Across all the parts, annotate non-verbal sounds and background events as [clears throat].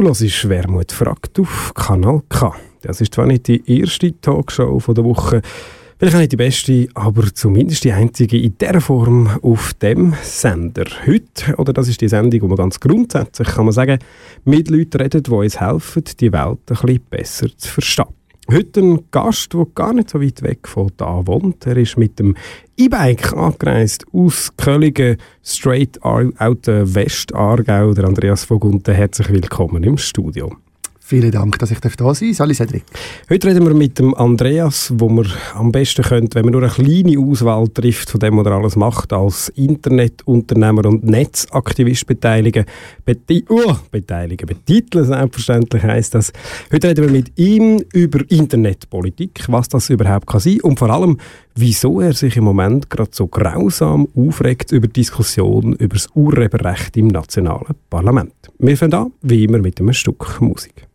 Du hörst «Wermut fragt» auf Kanal K. Das ist zwar nicht die erste Talkshow der Woche, vielleicht nicht die beste, aber zumindest die einzige in dieser Form auf dem Sender. Heute, oder das ist die Sendung, wo man ganz grundsätzlich, kann man sagen, mit Leuten redet, die uns helfen, die Welt ein bisschen besser zu verstehen. Heute ein Gast, der gar nicht so weit weg von da wohnt. Er ist mit dem E-Bike angereist aus Kölligen, straight out der Westargau. Der Andreas Vogunten, herzlich willkommen im Studio. Vielen Dank, dass ich da sein darf. Sali Cedric. Heute reden wir mit dem Andreas, wo man am besten könnte, wenn man nur eine kleine Auswahl trifft von dem, was er alles macht, als Internetunternehmer und Netzaktivist beteiligen. Beti uh, beteiligen, betiteln selbstverständlich heisst das. Heute reden wir mit ihm über Internetpolitik, was das überhaupt kann sein und vor allem, wieso er sich im Moment gerade so grausam aufregt über Diskussionen über das Urheberrecht im nationalen Parlament. Wir fangen an, wie immer, mit einem Stück Musik.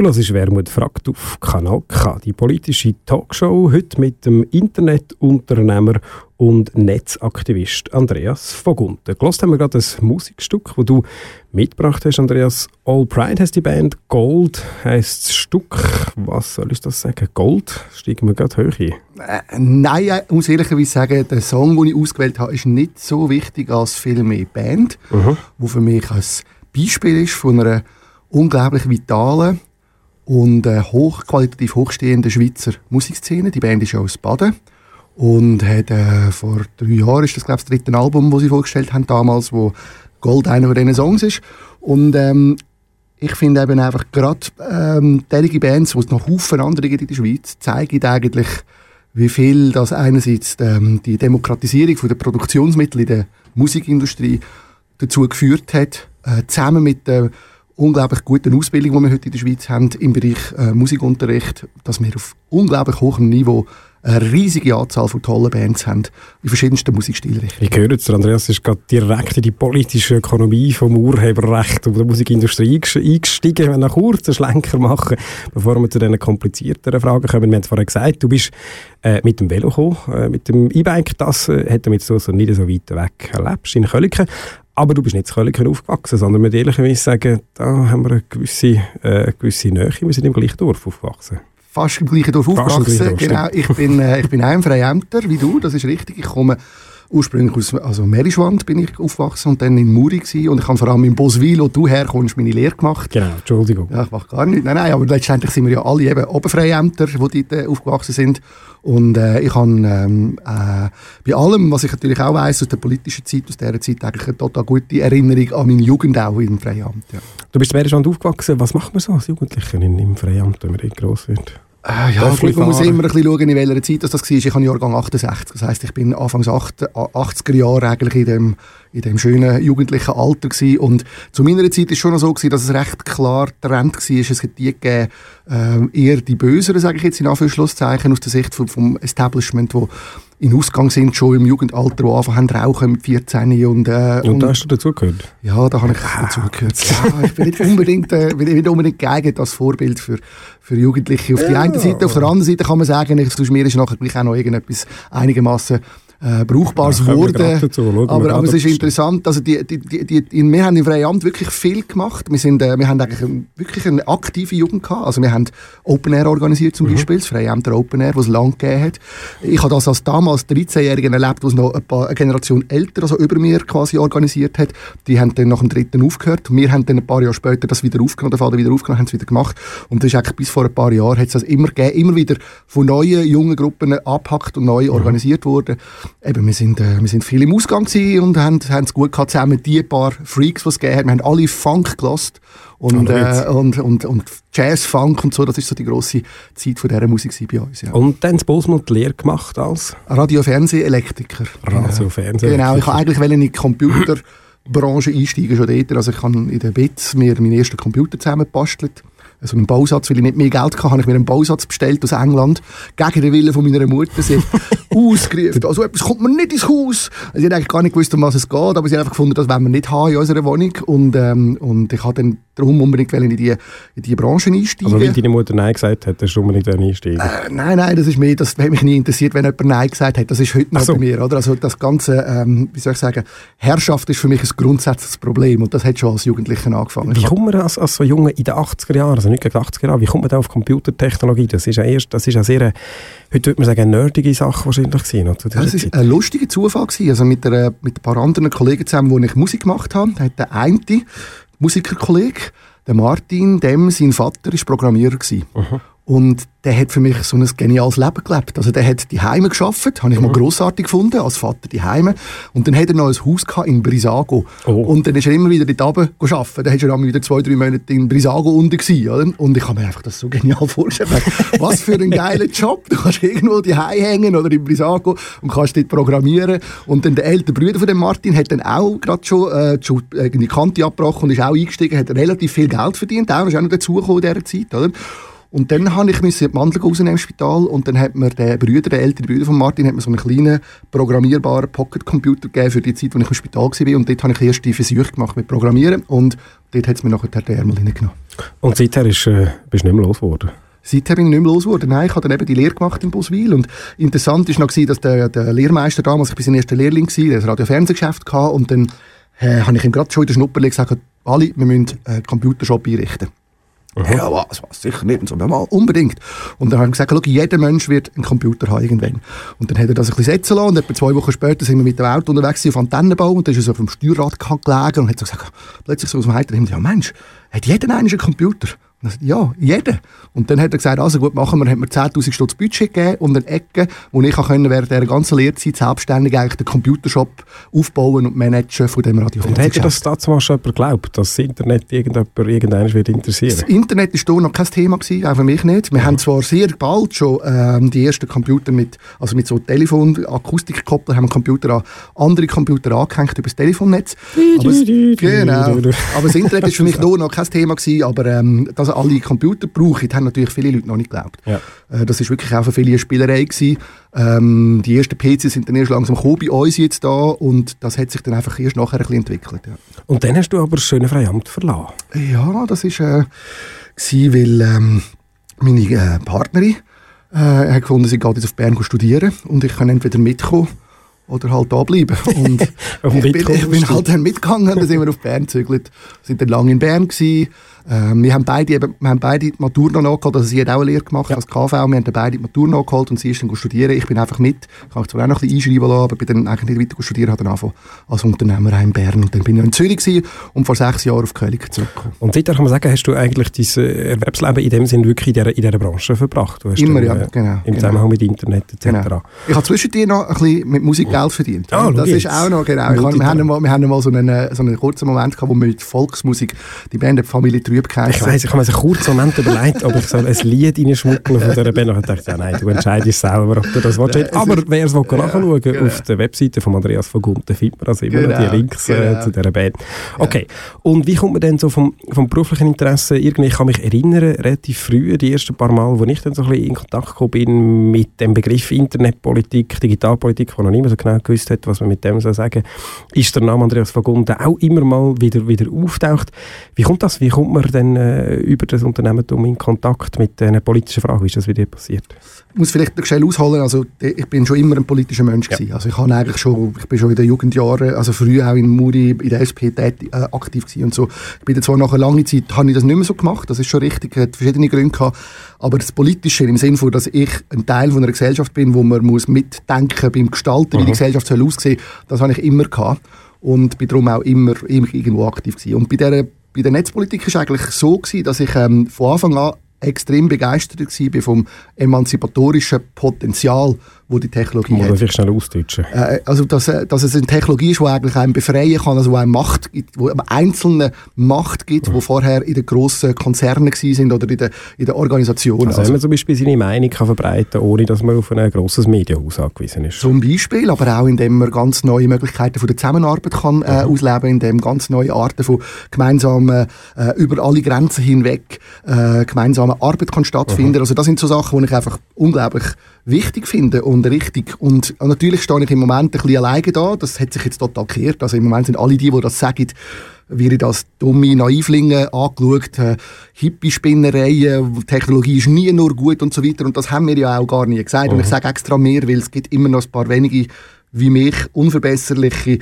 Du hörst Wermut fragt auf Kanal K, die politische Talkshow, heute mit dem Internetunternehmer und Netzaktivist Andreas Vogunten. Gelost haben wir gerade ein Musikstück, das du mitgebracht hast, Andreas. All Pride heißt die Band, Gold heißt das Stück. Was soll ich das sagen? Gold? Steigen wir gerade hoch ein? Äh, nein, ich muss ehrlicherweise sagen, der Song, den ich ausgewählt habe, ist nicht so wichtig als viel mehr Band, mhm. wo für mich ein Beispiel ist von einer unglaublich vitalen und äh, hochqualitativ hochstehende Schweizer Musikszene. Die Band ist aus Baden und hat äh, vor drei Jahren ist das glaube ich das dritte Album, das sie vorgestellt haben damals, wo Gold einer von diesen Songs ist und ähm, ich finde eben einfach gerade ähm, derige Bands, die es noch Haufen andere gibt in der Schweiz, zeigen eigentlich, wie viel das einerseits ähm, die Demokratisierung der Produktionsmittel in der Musikindustrie dazu geführt hat, äh, zusammen mit der unglaublich guten Ausbildung, die wir heute in der Schweiz haben im Bereich äh, Musikunterricht, dass wir auf unglaublich hohem Niveau eine riesige Anzahl von tollen Bands haben, in verschiedensten Musikstilrichtungen. Ich höre jetzt, Andreas ist gerade direkt in die politische Ökonomie vom Urheberrecht und der Musikindustrie eingestiegen. Wir noch kurz einen Schlenker machen, bevor wir zu diesen komplizierteren Fragen kommen. Wir haben es vorhin gesagt, du bist äh, mit dem Velo gekommen, äh, mit dem E-Bike. Das äh, hat damit so, so nicht so weit weg erlebt, in Kölliken. Aber du bist nicht in Kölliken aufgewachsen, sondern mit ehrlicherweise sagen, da haben wir eine gewisse, äh, eine gewisse Nähe. Wir sind im gleichen Dorf aufgewachsen fast im gleichen Dorf aufgewachsen. Genau, ich bin, äh, ich bin auch ein Freiämter wie du, das ist richtig. Ich komme ursprünglich aus also Merischwand bin ich aufgewachsen und dann in Muri gewesen. und ich habe vor allem in Boswil, wo du herkommst, meine Lehre gemacht. Genau, Entschuldigung. Ja, ich mache gar nicht. Nein, nein, aber letztendlich sind wir ja alle eben Oberfreiämter, die dort äh, aufgewachsen sind und äh, ich habe ähm, äh, bei allem, was ich natürlich auch weiss aus der politischen Zeit, aus dieser Zeit, eigentlich eine total gute Erinnerung an meine Jugend auch im Freiamt. Ja. Du bist in Merischwand aufgewachsen. Was macht man so als Jugendlicher im Freiamt, wenn man groß wird? Äh, ja, gut, man muss immer ein bisschen schauen, in welcher Zeit das, war. Ich habe Jahrgang 68. Das heisst, ich bin Anfangs 80er Jahre eigentlich in dem, in dem schönen jugendlichen Alter gewesen. Und zu meiner Zeit war es schon so gewesen, dass es recht klar Trend war. Es hat die gegeben, äh, eher die Böseren, sage ich jetzt in Anführungszeichen, aus der Sicht vom, vom Establishment, wo in Ausgang sind, schon im Jugendalter, die anfangen zu rauchen mit 14. Und, äh, und, und da hast du dazugehört? Ja, da habe ich ah. dazugehört. Ja, ich bin nicht unbedingt, äh, bin nicht unbedingt geeignet als Vorbild für, für Jugendliche. Auf ja. der einen Seite, auf der anderen Seite kann man sagen, ich, mir ist nachher gleich auch noch irgendetwas einigermaßen äh, Brauchbares wurde. aber, aber es ist interessant, also die, die, die, die, wir haben im Freiamt wirklich viel gemacht. Wir, sind, äh, wir haben eigentlich ein, wirklich eine aktive Jugend gehabt. Also wir haben Open Air organisiert zum mhm. Beispiel, das Freiamter Open Air, was es lang gegeben hat. Ich habe das als damals 13-Jährigen erlebt, was noch ein paar, eine Generation älter, also über mir quasi organisiert hat. Die haben dann nach dem dritten aufgehört. Wir haben dann ein paar Jahre später das wieder aufgenommen, den Fall wieder aufgenommen, haben es wieder gemacht. Und das ist eigentlich bis vor ein paar Jahren hat es das immer gegeben, immer wieder von neuen jungen Gruppen abhackt und neu mhm. organisiert worden eben, wir sind, äh, wir sind viel im Ausgang und haben, haben es gut gehabt zusammen. Die paar Freaks, die es gegeben hat, wir haben alle Funk gelassen und, äh, und, und, und Jazz, Funk und so, das ist so die grosse Zeit von dieser Musik bei uns. Ja. Und dann in Bosmund die Lehre gemacht als? Radio, Fernseh, Elektriker. Radio, Fernseh. Genau, ich habe eigentlich in die Computerbranche einsteigen schon dort. Also ich habe in der BITS mir meinen ersten Computer zusammengebastelt so einen Bausatz, weil ich nicht mehr Geld hatte, habe ich mir einen Bausatz bestellt aus England, gegen den Willen von meiner Mutter. Sie hat [laughs] ausgerufen, also etwas kommt mir nicht ins Haus. Also sie hat eigentlich gar nicht gewusst, um was es geht, aber sie hat einfach gefunden, das wollen wir nicht haben in unserer Wohnung. Und, ähm, und ich habe dann darum unbedingt in die, in die Branche einsteigen. Aber weil deine Mutter Nein gesagt hat, hast du unbedingt einsteigen? Äh, nein, nein, das ist mir, das hat mich nie interessiert, wenn jemand Nein gesagt hat. Das ist heute noch so. bei mir, oder? Also das ganze, ähm, wie soll ich sagen, Herrschaft ist für mich ein grundsätzliches Problem und das hat schon als Jugendlicher angefangen. Wie kommt man als, als so Junge in den 80er Jahren, also nicht gegen 80er Jahre, wie kommt man da auf Computertechnologie? Das ist ja erst, das ist ja sehr, heute würde man sagen, nerdige Sache wahrscheinlich gewesen. Oder, das war ein lustiger Zufall gewesen. Also mit, einer, mit ein paar anderen Kollegen zusammen, wo ich Musik gemacht habe, hat der eine Musikerkollege, der Martin, dem sein Vater ist Programmierer gewesen. Und der hat für mich so ein geniales Leben gelebt. Also der hat die Heime geschafft, habe ich mhm. mal grossartig gefunden, als Vater die Heime. Und dann hat er noch ein Haus gehabt in Brisago. Oh. Und dann ist er immer wieder dort runter arbeiten. Dann hat er dann wieder zwei, drei Monate in Brisago unten gewesen, oder? Und ich habe mir einfach das so genial [laughs] vorgestellt. Was für ein geiler Job. Du kannst irgendwo die Heime hängen oder in Brisago und kannst dort programmieren. Und dann der ältere Bruder von dem Martin hat dann auch gerade schon, äh, schon die Kante abgebrochen und ist auch eingestiegen, hat relativ viel Geld verdient. Auch, ist auch noch dazugekommen in dieser Zeit, oder? Und dann habe ich die Mandel rausnehmen im Spital und dann hat mir der Brüder, der ältere Brüder von Martin, hat mir so einen kleinen programmierbaren Pocket-Computer gegeben für die Zeit, als ich im Spital war. Und dort habe ich erst die Versuche gemacht mit Programmieren und dort hat es mir nachher den Ärmel hineingenommen. Und seither ist, äh, bist du nicht mehr los geworden? Seither bin ich nicht mehr los geworden. Nein, ich habe dann eben die Lehre gemacht in Boswil und interessant ist noch dass der, der Lehrmeister damals, ich bin sein erster Lehrling der ein Radio-Fernsehgeschäft und dann äh, habe ich ihm gerade schon in der Schnupperle gesagt, Ali, wir müssen einen Computershop einrichten. Aha. Ja, was, was, sicher nicht. Und so, mal, unbedingt. Und dann haben wir gesagt, schau, jeder Mensch wird einen Computer haben irgendwann. Und dann hat er das ein bisschen setzen lassen und etwa zwei Wochen später sind wir mit dem Auto unterwegs auf Antennenbau und dann ist er so auf dem Steuerrad gelegen und hat so gesagt, plötzlich so aus dem Heiteren ja Mensch, hat jeder einen Computer? Ja, jeder. Und dann hat er gesagt, also gut, machen wir, hat mir 10'000 Stutz Budget gegeben und eine Ecke, wo ich können während der ganzen Lehrzeit selbstständig eigentlich den Computershop aufbauen und managen von dem Radio. Und hätte das damals schon jemand geglaubt, dass das Internet irgendjemand, irgendeiner wird interessieren? Das Internet war da noch kein Thema gewesen, auch für mich nicht. Wir ja. haben zwar sehr bald schon ähm, die ersten Computer mit, also mit so Telefon, Akustikkoppler, haben Computer an andere Computer angehängt über das Telefonnetz. aber, genau. aber das Internet war für mich [laughs] da noch kein Thema gewesen, aber ähm, das also alle Computer brauchen, haben natürlich viele Leute noch nicht geglaubt. Ja. Äh, das ist wirklich auch für viele eine Spielerei gewesen. Ähm, die ersten PCs sind dann erst langsam gekommen bei uns jetzt da und das hat sich dann einfach erst nachher ein bisschen entwickelt. Ja. Und dann hast du aber das schöne Freiamt verlassen. Ja, das ist äh, gewesen, weil ähm, meine äh, Partnerin äh, hat gefunden, sie geht jetzt auf Bern studieren und ich kann entweder mitkommen oder halt da bleiben. [laughs] Und ich, bin, ich bin halt dann mitgegangen, dann sind wir auf Bern gezügelt, sind dann lange in Bern gewesen, ähm, wir, haben beide, eben, wir haben beide die Matur noch nachgeholt, also sie hat auch eine Lehre gemacht ja. als KV, wir haben beide die Matur nachgeholt und sie ist dann studieren. Ich bin einfach mit, ich kann zwar auch noch ein bisschen einschreiben lassen, aber bin dann eigentlich nicht weiter studieren, habe dann angefangen als Unternehmer in Bern und dann bin ich in Zürich gewesen und vor sechs Jahren auf Kölig zurückgekommen. Und seitdem kann man sagen, hast du eigentlich dein äh, Erwerbsleben in dem Sinn wirklich in dieser, in dieser Branche verbracht? Immer, dann, ja, äh, genau. Im Zusammenhang genau. mit Internet etc. Genau. Ich habe zwischendurch noch ein bisschen mit Musik Geld verdient. Ah, das ist auch noch, genau. Wir, haben mal, wir haben mal so einen, so einen kurzen Moment gehabt, wo wir mit Volksmusik, die Band der Familie Trüb geheißen. Ich weiss, ich habe mir einen kurzen Moment überlegt, ob ich so ein Lied reinschmuggeln von dieser Band. Und ich dachte, ja nein, du entscheidest selber, ob du das willst. Aber wer es ja, nachschauen genau. auf der Webseite von Andreas von Gunten, findet man also immer genau, noch die Links äh, genau. zu dieser Band. Okay, und wie kommt man denn so vom, vom beruflichen Interesse, irgendwie, ich kann mich erinnern, relativ früh, die ersten paar Mal, wo ich dann so ein bisschen in Kontakt gekommen bin mit dem Begriff Internetpolitik, Digitalpolitik, wo noch niemand so genau gewusst hat, was man mit dem so sagen ist der Name Andreas von Gunten auch immer mal wieder, wieder auftaucht. Wie kommt das? Wie kommt man denn äh, über das Unternehmertum in Kontakt mit diesen politischen Fragen? Wie ist das dir passiert? Ich muss vielleicht schnell ausholen, also ich bin schon immer ein politischer Mensch ja. gewesen. Also ich habe eigentlich schon, ich bin schon in den Jugendjahren, also früher auch in Muri, in der SP tätig, äh, aktiv gewesen und so. Ich bin zwar nach einer langen Zeit, habe ich das nicht mehr so gemacht, das ist schon richtig, hat verschiedene Gründe gehabt, aber das Politische im Sinne von, dass ich ein Teil von einer Gesellschaft bin, wo man muss mitdenken beim Gestalten, mhm. wie die Gesellschaft soll aussehen, das habe ich immer gehabt und bin darum auch immer, immer irgendwo aktiv gewesen. Und bei der bei der Netzpolitik war es eigentlich so gewesen, dass ich ähm, von Anfang an extrem begeistert war vom emanzipatorischen Potenzial wo die Technologie Muss hat. vielleicht schnell ausdeutschen? Äh, also, dass, äh, dass es eine Technologie ist, die eigentlich einem befreien kann, also wo einem Macht gibt, wo einem einzelne Macht gibt, mhm. wo vorher in den grossen Konzernen sind oder in der, in der Organisation. Also, also wenn man zum Beispiel seine Meinung kann verbreiten ohne dass man auf ein grosses Medienhaus angewiesen ist. Zum Beispiel, aber auch indem man ganz neue Möglichkeiten von der Zusammenarbeit kann äh, mhm. ausleben, indem ganz neue Arten von gemeinsamen, äh, über alle Grenzen hinweg äh, gemeinsame Arbeit kann stattfinden. Mhm. Also das sind so Sachen, die ich einfach unglaublich wichtig finde und richtig. Und natürlich stehe ich im Moment ein bisschen alleine da. Das hat sich jetzt total gekehrt. Also im Moment sind alle die, die das sagen, wie ich das dumme Naivlinge angeschaut, äh, Hippie-Spinnereien, Technologie ist nie nur gut und so weiter. Und das haben wir ja auch gar nie gesagt. Mhm. Und ich mhm. sage extra mehr, weil es gibt immer noch ein paar wenige wie mich, unverbesserliche,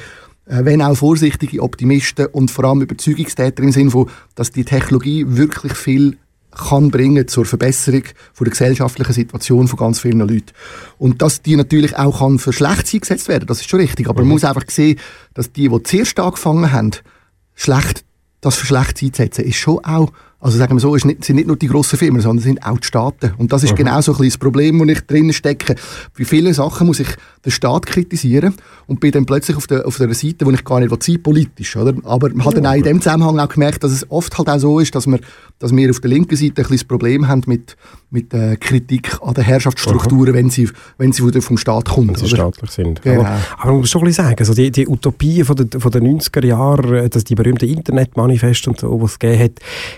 äh, wenn auch vorsichtige Optimisten und vor allem Überzeugungstäter im Sinne von, dass die Technologie wirklich viel kann bringen zur Verbesserung von der gesellschaftlichen Situation von ganz vielen Leuten. Und dass die natürlich auch kann für schlecht eingesetzt werden, das ist schon richtig. Aber mhm. man muss einfach sehen, dass die, die zuerst angefangen haben, schlecht, das für schlecht einzusetzen, ist schon auch also sagen wir so, es sind nicht nur die grossen Firmen, sondern es sind auch die Staaten. Und das ist mhm. genau so ein das Problem, wo ich drinnen stecke. Bei vielen Sachen muss ich den Staat kritisieren und bin dann plötzlich auf der, auf der Seite, wo ich gar nicht sein politisch. Oder? Aber man hat dann auch in dem Zusammenhang auch gemerkt, dass es oft halt auch so ist, dass wir, dass wir auf der linken Seite ein bisschen das Problem haben mit, mit äh, Kritik an den Herrschaftsstrukturen, wenn sie, wenn sie vom Staat kommen. Wenn sie oder? staatlich sind. Genau. Aber, aber man muss schon ein bisschen sagen, also die, die Utopien von den, von den 90er Jahren, äh, dass die berühmten Internetmanifeste und so, was es gegeben hat,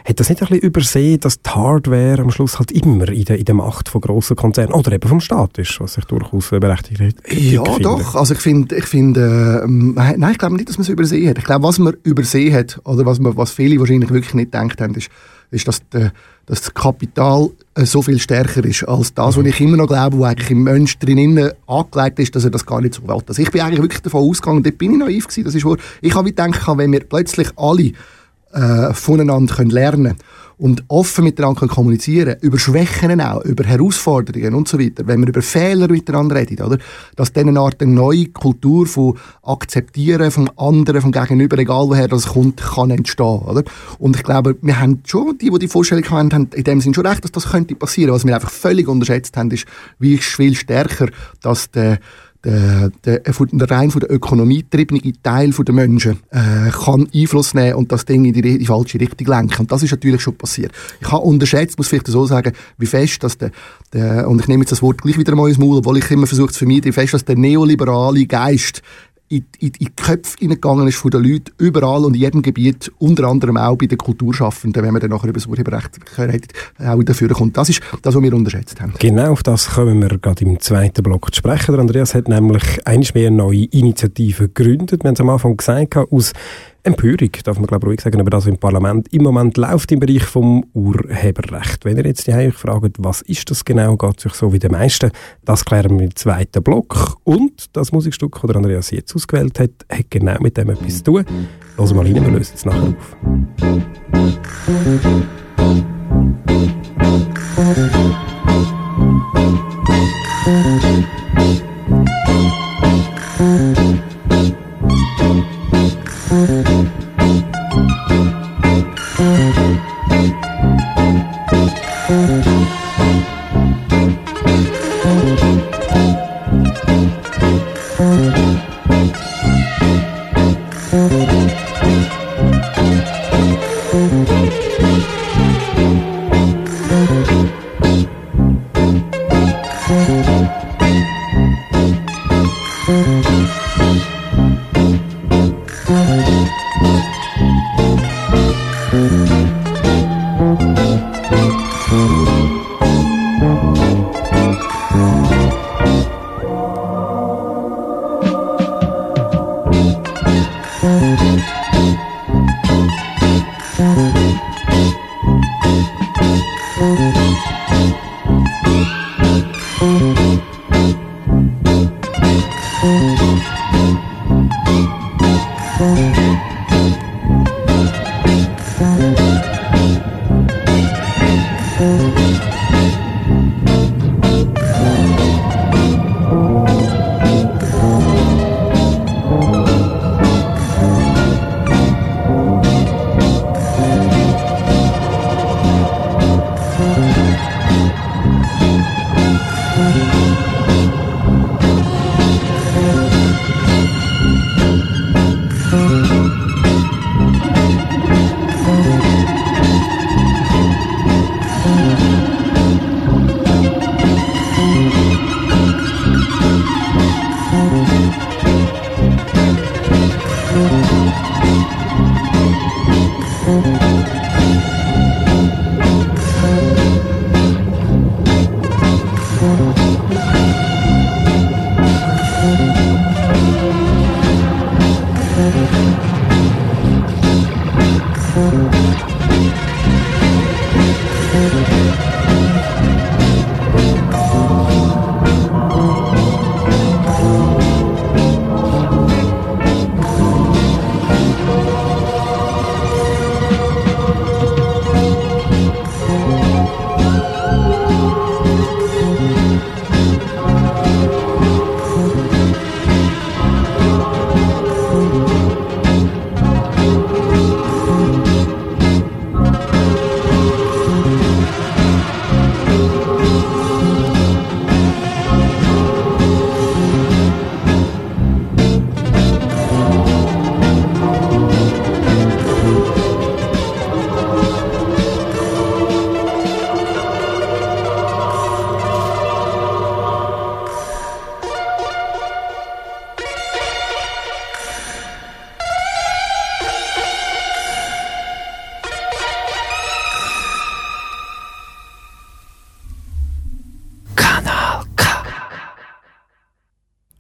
hat das nicht ein bisschen übersehen, dass die Hardware am Schluss halt immer in der, in der Macht von grossen Konzernen oder eben vom Staat ist, was ich durchaus berechtigt Ja, finde. doch. Also ich finde, ich finde, äh, nein, ich glaube nicht, dass man es übersehen hat. Ich glaube, was man übersehen hat, oder was, man, was viele wahrscheinlich wirklich nicht gedacht haben, ist, ist, dass, der, dass das Kapital äh, so viel stärker ist als das, was ich immer noch glaube, wo eigentlich im Mensch drinnen angelegt ist, dass er das gar nicht so will. Also ich bin eigentlich wirklich davon ausgegangen, dort bin ich naiv gewesen, das ist wahr. Ich habe gedacht, wenn wir plötzlich alle äh, voneinander können lernen und offen miteinander können kommunizieren über Schwächen auch, über Herausforderungen und so weiter, wenn wir über Fehler miteinander reden, oder? dass dann eine Art eine neue Kultur von Akzeptieren vom anderen, vom Gegenüber, egal woher das kommt, kann entstehen. Oder? Und ich glaube, wir haben schon, die, die die Vorstellung haben, haben in dem Sinne schon recht, dass das könnte passieren. Was wir einfach völlig unterschätzt haben, ist, wie viel stärker, dass der der, der, äh, der rein von der Ökonomie getriebene Teil der Menschen äh, kann Einfluss nehmen und das Ding in die, die, falsche Richtung lenken. Und das ist natürlich schon passiert. Ich habe unterschätzt, muss vielleicht so sagen, wie fest, dass der, der und ich nehme jetzt das Wort gleich wieder mal ins Maul, obwohl ich immer versuche zu vermeiden, wie fest, dass der neoliberale Geist in, in, die Köpfe hineingegangen ist von den Leuten, überall und in jedem Gebiet, unter anderem auch bei den Kulturschaffenden, wenn man dann nachher über das Urheberrecht redet, auch dafür kommt. Das ist das, was wir unterschätzt haben. Genau auf das kommen wir gerade im zweiten Block zu sprechen. Der Andreas hat nämlich eines mehr neue Initiativen gegründet. Wir haben es am Anfang gesagt, aus Empörung, darf man glaube ich ruhig sagen, über das im Parlament im Moment läuft im Bereich vom Urheberrecht. Wenn ihr jetzt die euch fragt, was ist das genau, geht es euch so wie den meisten, das klären wir im zweiten Block. Und das Musikstück, das Andreas jetzt ausgewählt hat, hat genau mit dem etwas zu tun. Lass mal rein, wir lösen es nachher auf.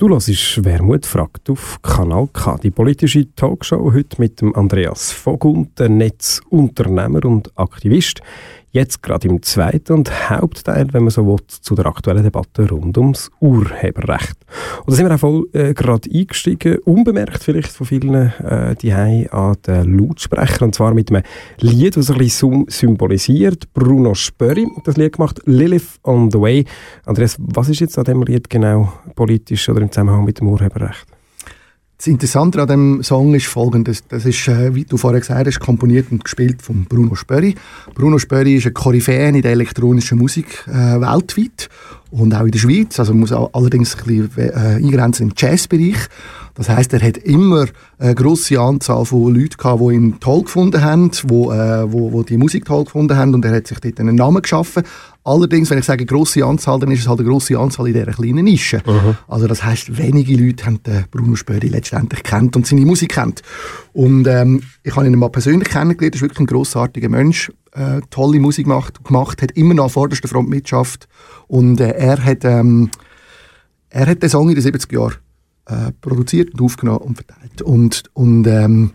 Du hörst «Wermut fragt» auf Kanal K. Die politische Talkshow heute mit dem Andreas Vogel, der Netzunternehmer und Aktivist. Jetzt gerade im zweiten und Hauptteil, wenn man so will, zu der aktuellen Debatte rund ums Urheberrecht. Und da sind wir auch voll äh, gerade eingestiegen, unbemerkt vielleicht von vielen, äh, die an den Lautsprecher, und zwar mit einem Lied, das ein bisschen symbolisiert. Bruno Spöri hat das Lied gemacht, Lilith on the Way. Andreas, was ist jetzt an dem Lied genau politisch oder im Zusammenhang mit dem Urheberrecht? Das Interessante an dem Song ist folgendes. Das ist, äh, wie du vorher gesagt hast, komponiert und gespielt von Bruno Spöri. Bruno Spöri ist ein Koryphäe in der elektronischen Musik äh, weltweit und auch in der Schweiz. Also man muss allerdings ein bisschen äh, eingrenzen im Jazzbereich. Das heißt, er hat immer eine grosse Anzahl von Leuten gehabt, die ihn toll gefunden haben, wo, äh, wo, wo die Musik toll gefunden haben und er hat sich dort einen Namen geschaffen. Allerdings, wenn ich sage grosse Anzahl, dann ist es halt eine grosse Anzahl in dieser kleinen Nische. Mhm. Also das heißt, wenige Leute haben den Bruno Spöri letztendlich kennt und seine Musik kennt. Und ähm, ich habe ihn mal persönlich kennengelernt, er ist wirklich ein grossartiger Mensch, äh, tolle Musik gemacht, gemacht, hat immer noch an vorderster Front mitgeschafft und äh, er hat ähm, er hat den Song in den 70er Jahren äh, produziert und aufgenommen und verteilt. Und, und ähm,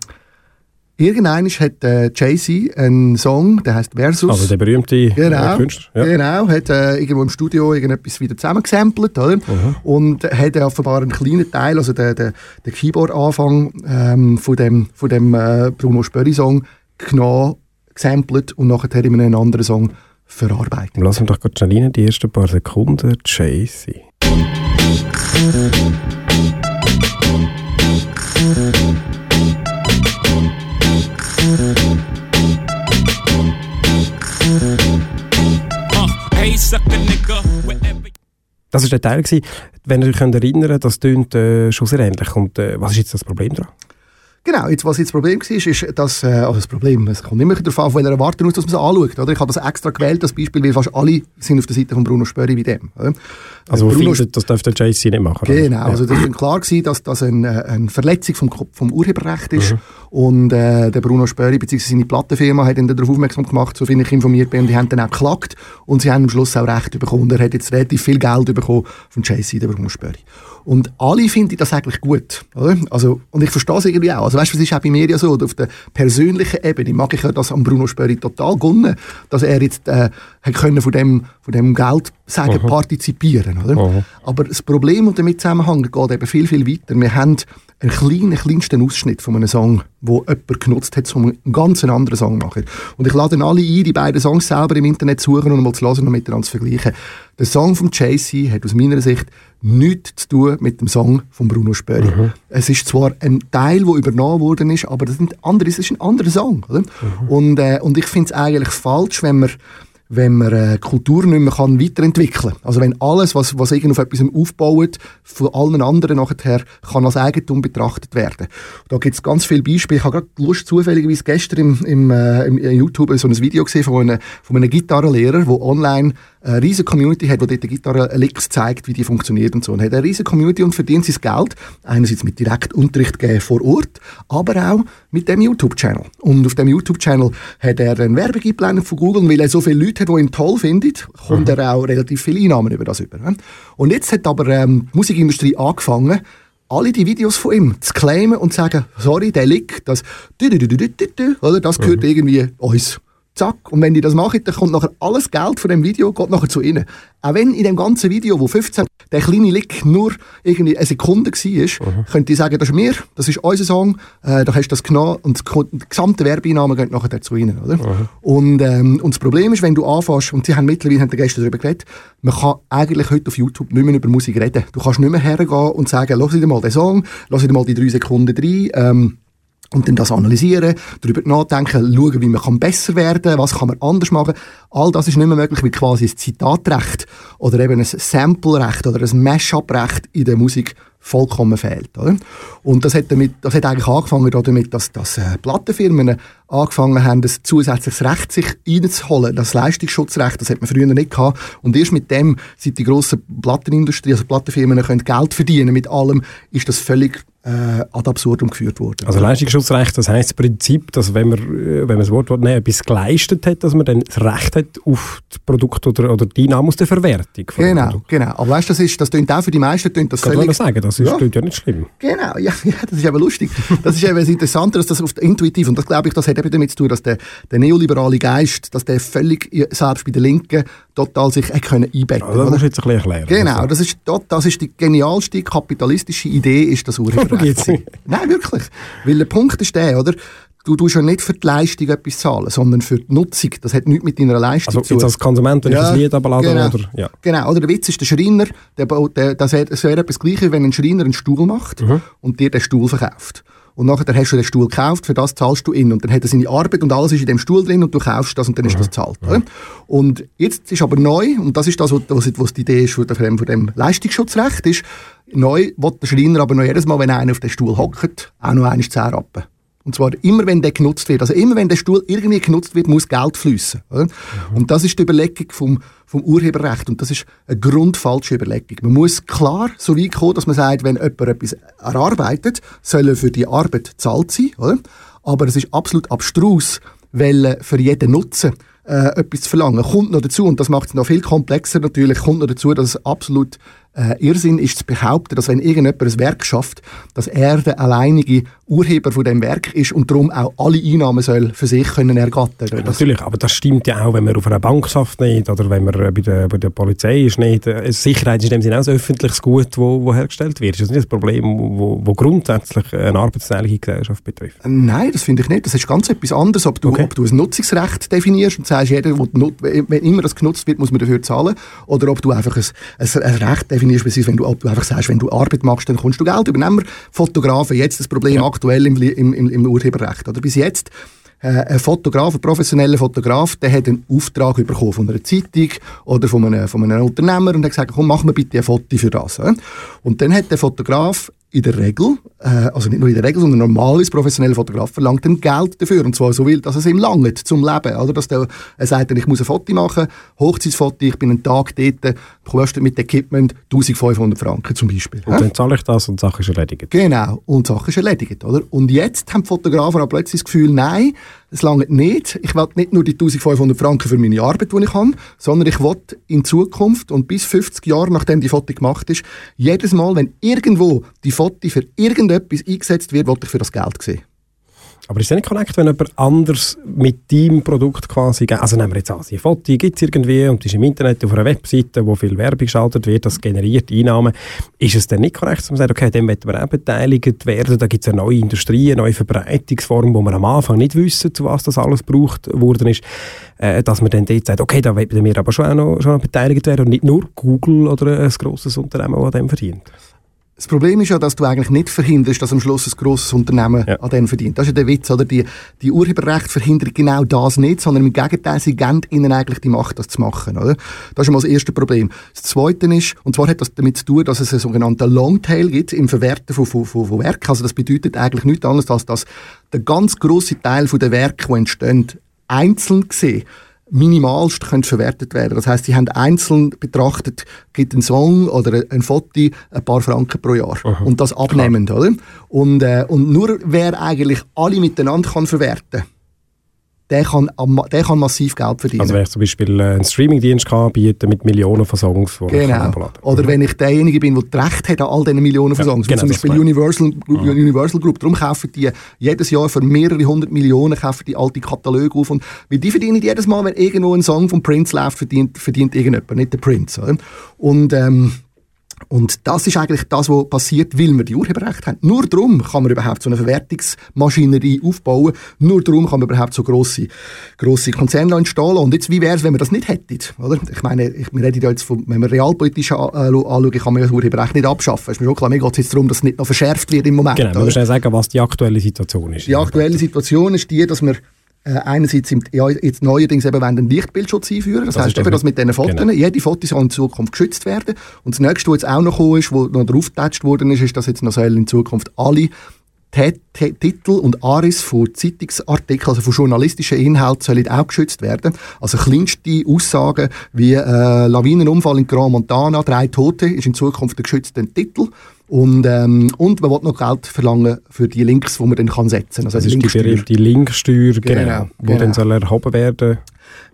irgendwann hat äh, Jay-Z einen Song, der heißt Versus. Also der berühmte äh, genau, Künstler. Ja. Genau, hat äh, irgendwo im Studio irgendetwas wieder zusammengesampelt, oder? Mhm. Und hat offenbar einen kleinen Teil, also den, den, den Keyboard-Anfang ähm, von dem, von dem äh, Bruno Spöri-Song genommen, gesampelt und nachher ihm einen anderen Song verarbeitet. Lassen wir doch gerade schnell rein, die ersten paar Sekunden, Jay-Z. Das war der Teil, gewesen. wenn ihr euch erinnern könnt, das tönt äh, schon sehr ähnlich. Und äh, was ist jetzt das Problem daran? Genau, jetzt, was jetzt das Problem war, ist, dass, äh, also das Problem, es kommt immer darauf an, auf welcher Erwartung aus, dass man es anschaut. Oder? Ich habe das extra gewählt, das Beispiel, weil fast alle sind auf der Seite von Bruno Spöri wie dem. Oder? Also Bruno findet, das dürfte der JC nicht machen. Genau, also, also das war klar gewesen, dass das eine, eine Verletzung vom, vom Urheberrecht ist. Mhm. Und äh, der Bruno Spöri bzw. seine Plattenfirma hat ihn darauf aufmerksam gemacht, so viel ich informiert bin, und die haben dann auch geklagt und sie haben am Schluss auch Recht bekommen. Er hat jetzt relativ viel Geld bekommen von JC, der Bruno Spöri. Und alle finden das eigentlich gut. Oder? Also, und ich verstehe es irgendwie auch. Also weißt du, es ist auch bei mir ja so, auf der persönlichen Ebene mag ich ja das an Bruno Spöri total gönnen, dass er jetzt äh, können von dem, von dem Geld sagen, Aha. partizipieren. Oder? Aber das Problem und damit zusammenhängt geht eben viel, viel weiter. Wir haben einen kleinen, kleinsten Ausschnitt von einem Song, wo jemand genutzt hat, um einen ganz anderen Song zu machen. Und ich lade alle ein, die beiden Songs selber im Internet zu suchen und mal zu hören und miteinander zu vergleichen. Der Song von Jay-Z hat aus meiner Sicht nichts zu tun mit dem Song von Bruno Spöri. Mhm. Es ist zwar ein Teil, der übernommen worden ist, aber das, sind andere, das ist ein anderer Song. Mhm. Und, äh, und ich finde es eigentlich falsch, wenn man wenn man äh, Kultur nicht mehr kann weiterentwickeln kann. Also wenn alles, was, was irgendwie auf etwas aufbaut, von allen anderen nachher kann als Eigentum betrachtet werden. Da gibt es ganz viele Beispiele. Ich habe gerade Lust, zufälligerweise gestern im, im, äh, im YouTube so ein Video gesehen von einem, von einem Gitarrenlehrer, der online eine riesige Community hat, die dort Gitarre-Licks zeigt, wie die funktioniert und so. Und hat eine riesige Community und verdient sein Geld, einerseits mit Direktunterricht geben vor Ort, aber auch mit dem YouTube-Channel. Und auf dem YouTube-Channel hat er eine Werbung eingeblendet von Google, weil er so viele Leute hat, die ihn toll finden, kommt mhm. er auch relativ viele Einnahmen über das über. Und jetzt hat aber ähm, die Musikindustrie angefangen, alle die Videos von ihm zu claimen und zu sagen, sorry, der Lick, das, oder, das gehört mhm. irgendwie uns zack. Und wenn die das machen, dann kommt nachher alles Geld von dem Video geht nachher zu ihnen. Auch wenn in dem ganzen Video, wo 15 der kleine Lick nur irgendwie eine Sekunde war, mhm. könnt ihr sagen, das ist mir, das ist unser Song, äh, da hast du das genommen und die gesamte Werbeeinnahme geht nachher zu ihnen. Oder? Mhm. Und, ähm, und das Problem ist, wenn du anfängst, und sie haben mittlerweile, haben gestern darüber geredet, man kann eigentlich heute auf YouTube nicht mehr über Musik reden. Du kannst nicht mehr hergehen und sagen, lass dir mal den Song, lass dir mal die drei Sekunden rein, ähm, und dann das analysieren, darüber nachdenken, schauen, wie man besser werden kann, was kann man anders machen. All das ist nicht mehr möglich, weil quasi ein Zitatrecht oder eben ein Samplerecht oder ein Mashup-Recht in der Musik vollkommen fehlt. Oder? Und das hat, damit, das hat eigentlich angefangen damit, dass, dass äh, Plattenfirmen angefangen haben, ein zusätzliches Recht sich reinzuholen. Das Leistungsschutzrecht, das hat man früher nicht gehabt. Und erst mit dem sind die grossen Plattenindustrie, also Plattenfirmen können Geld verdienen mit allem, ist das völlig äh, ad absurdum geführt worden. Also Leistungsschutzrecht, das heisst im Prinzip, dass wenn man, äh, wenn man das Wort nehmen, etwas geleistet hat, dass man dann das Recht hat auf das Produkt oder, oder die Einnahme aus der Verwertung. Genau, genau. Aber weißt das, ist, das klingt auch für die meisten klingt das Kann. Ich sagen, das ist, ja. ja nicht schlimm. Genau, [laughs] ja, ja, das ist eben lustig. Das ist eben das Interessante, dass das oft intuitiv, und das glaube ich, das hat eben damit zu tun, dass der, der neoliberale Geist, dass der völlig, selbst bei den Linken, total sich können einbetten also, Das musst du jetzt ein bisschen erklären. Genau, das ist, das ist die genialste kapitalistische Idee, ist das [laughs] Urheberrecht. Nein, wirklich. Weil der Punkt ist der, oder? Du tust ja nicht für die Leistung etwas zahlen, sondern für die Nutzung. Das hat nichts mit deiner Leistung also, zu tun. Also als Konsument, wenn ja, ich das Lied abladen genau, oder... Ja. Genau, oder der Witz ist, der Schreiner, der, der, das wäre etwas Gleiches, wenn ein Schreiner einen Stuhl macht mhm. und dir den Stuhl verkauft. Und nachher hast du den Stuhl gekauft, für das zahlst du ihn. Und dann hat er seine Arbeit und alles ist in dem Stuhl drin und du kaufst das und dann ist das zahlt. Ja. Und jetzt ist aber neu, und das ist das, was, was die Idee ist von dem, von dem Leistungsschutzrecht, ist, neu wird der Schreiner aber noch jedes Mal, wenn einer auf den Stuhl hockt, auch noch einmal 10 Rappen. Und zwar immer, wenn der genutzt wird. Also immer, wenn der Stuhl irgendwie genutzt wird, muss Geld fließen. Mhm. Und das ist die Überlegung vom, vom Urheberrecht. Und das ist eine grundfalsche Überlegung. Man muss klar so weit kommen, dass man sagt, wenn jemand etwas erarbeitet, soll er für die Arbeit zahlt sein. Oder? Aber es ist absolut abstrus, weil für jeden Nutzen äh, etwas zu verlangen. Kommt noch dazu, und das macht es noch viel komplexer natürlich, kommt noch dazu, dass es absolut äh, Irrsinn ist zu behaupten, dass wenn irgendjemand ein Werk schafft, dass er der alleinige Urheber von dem Werk ist und darum auch alle Einnahmen soll für sich können ergattern. Ja, natürlich, aber das stimmt ja auch, wenn man auf einer Bank schafft nicht oder wenn man bei der, bei der Polizei ist nicht. Äh, Sicherheit ist in dem Sinne auch ein öffentliches Gut, wo, wo hergestellt wird. Das ist nicht ein Problem, wo, wo grundsätzlich eine arbeitsteilige Gesellschaft betrifft. Nein, das finde ich nicht. Das ist ganz etwas anderes, ob du, okay. ob du ein Nutzungsrecht definierst und sagst, jeder, wenn immer das genutzt wird, muss man dafür zahlen, oder ob du einfach ein, ein, ein Recht definierst, definierst, wenn du, einfach sagst, wenn du Arbeit machst, dann kommst du Geld über. Nehmen wir Fotografen, jetzt das Problem ja. aktuell im, im, im, im Urheberrecht. Oder bis jetzt äh, ein Fotograf, ein professioneller Fotograf, der hat einen Auftrag bekommen von einer Zeitung oder von einem, von einem Unternehmer und hat gesagt, komm, mach mir bitte ein Foto für das. Und dann hat der Fotograf in der Regel, äh, also nicht nur in der Regel, sondern normalerweise professionelle Fotograf verlangt dann Geld dafür. Und zwar so will, dass es ihm langt zum Leben. Oder? Dass der, er sagt, ich muss ein Foto machen, Hochzeitsfoto, ich bin einen Tag dort, kostet mit Equipment 1500 Franken zum Beispiel. Und dann zahle ich das und die Sache ist erledigt. Genau, und die Sache ist erledigt. Oder? Und jetzt haben die Fotografen auch plötzlich das Gefühl, nein, es langt nicht. Ich will nicht nur die 1500 Franken für meine Arbeit, die ich habe, sondern ich will in Zukunft und bis 50 Jahre, nachdem die Foto gemacht ist, jedes Mal, wenn irgendwo die Foto für irgendetwas eingesetzt wird, will ich für das Geld sehen. Aber ist es nicht korrekt, wenn jemand anders mit deinem Produkt quasi, also nehmen wir jetzt an, die Foto gibt es irgendwie und ist im Internet auf einer Webseite, wo viel Werbung geschaltet wird, das generiert Einnahmen. Ist es dann nicht korrekt, man sagt, okay, dem möchten wir auch beteiligt werden, da gibt es eine neue Industrie, eine neue Verbreitungsform, wo wir am Anfang nicht wissen, zu was das alles gebraucht worden ist, äh, dass man dann dort sagt, okay, da wollen wir aber schon auch noch, schon noch beteiligt werden und nicht nur Google oder ein grosses Unternehmen, das an dem verdient. Das Problem ist ja, dass du eigentlich nicht verhinderst, dass am Schluss ein grosses Unternehmen ja. an dem verdient. Das ist ja der Witz, oder? Die, die Urheberrechte verhindern genau das nicht, sondern im Gegenteil, sie geben ihnen eigentlich die Macht, das zu machen, oder? Das ist mal das erste Problem. Das zweite ist, und zwar hat das damit zu tun, dass es einen sogenannten Longtail gibt im Verwerten von, von, von, von Werken. Also das bedeutet eigentlich nichts anderes, als dass der ganz grosse Teil der Werke, die entstehen, einzeln gesehen minimalst können verwertet werden. Das heißt, sie haben einzeln betrachtet, gibt ein Song oder ein Foto ein paar Franken pro Jahr Aha. und das abnehmend, oder? Und, äh, und nur wer eigentlich alle miteinander kann verwerten der kann, der kann massiv Geld verdienen. Also wenn ich zum Beispiel äh, einen Streamingdienst kann bieten mit Millionen von Songs, die genau. ich Oder mhm. wenn ich derjenige bin, der das Recht hat an all diesen Millionen von Songs, ja, genau, zum Beispiel Universal, mhm. Universal Group, darum kaufen die jedes Jahr für mehrere hundert Millionen kaufen die alte Kataloge auf und weil die verdienen jedes Mal, wenn irgendwo ein Song von Prince läuft, verdient, verdient irgendjemand, nicht der Prince. Oder? Und ähm, und das ist eigentlich das, was passiert, weil wir die Urheberrechte haben. Nur darum kann man überhaupt so eine Verwertungsmaschinerie aufbauen. Nur darum kann man überhaupt so grosse, grosse Konzerne installieren. Und jetzt, wie wäre es, wenn wir das nicht hätten? Oder? Ich meine, ich, wir reden ja jetzt von, wenn wir realpolitisch anschauen, kann man das Urheberrecht nicht abschaffen. Ist mir schon klar, mir geht es jetzt darum, dass es nicht noch verschärft wird im Moment. Genau, wir müssen sagen, was die aktuelle Situation ist. Die aktuelle Situation ist die, dass wir äh, einerseits im, ja, jetzt neuerdings eben wollen einen Lichtbildschutz einführen. Das, das heißt eben, dass mit diesen Fotos, genau. jede Foto soll in Zukunft geschützt werden. Und das nächste, was jetzt auch noch gekommen ist, wo noch drauf worden ist, ist, dass jetzt noch in Zukunft alle Titel und Aris von Zeitungsartikeln, also von journalistischen Inhalten, sollen auch geschützt werden. Also kleinste Aussagen wie äh, Lawinenunfall in Grand Montana, drei Tote, ist in Zukunft ein geschützter Titel. Und, ähm, und man will noch Geld verlangen für die Links, die man dann kann setzen kann. Also das ist die berühmte Linksteuer, genau, genau, die genau. dann soll erhoben werden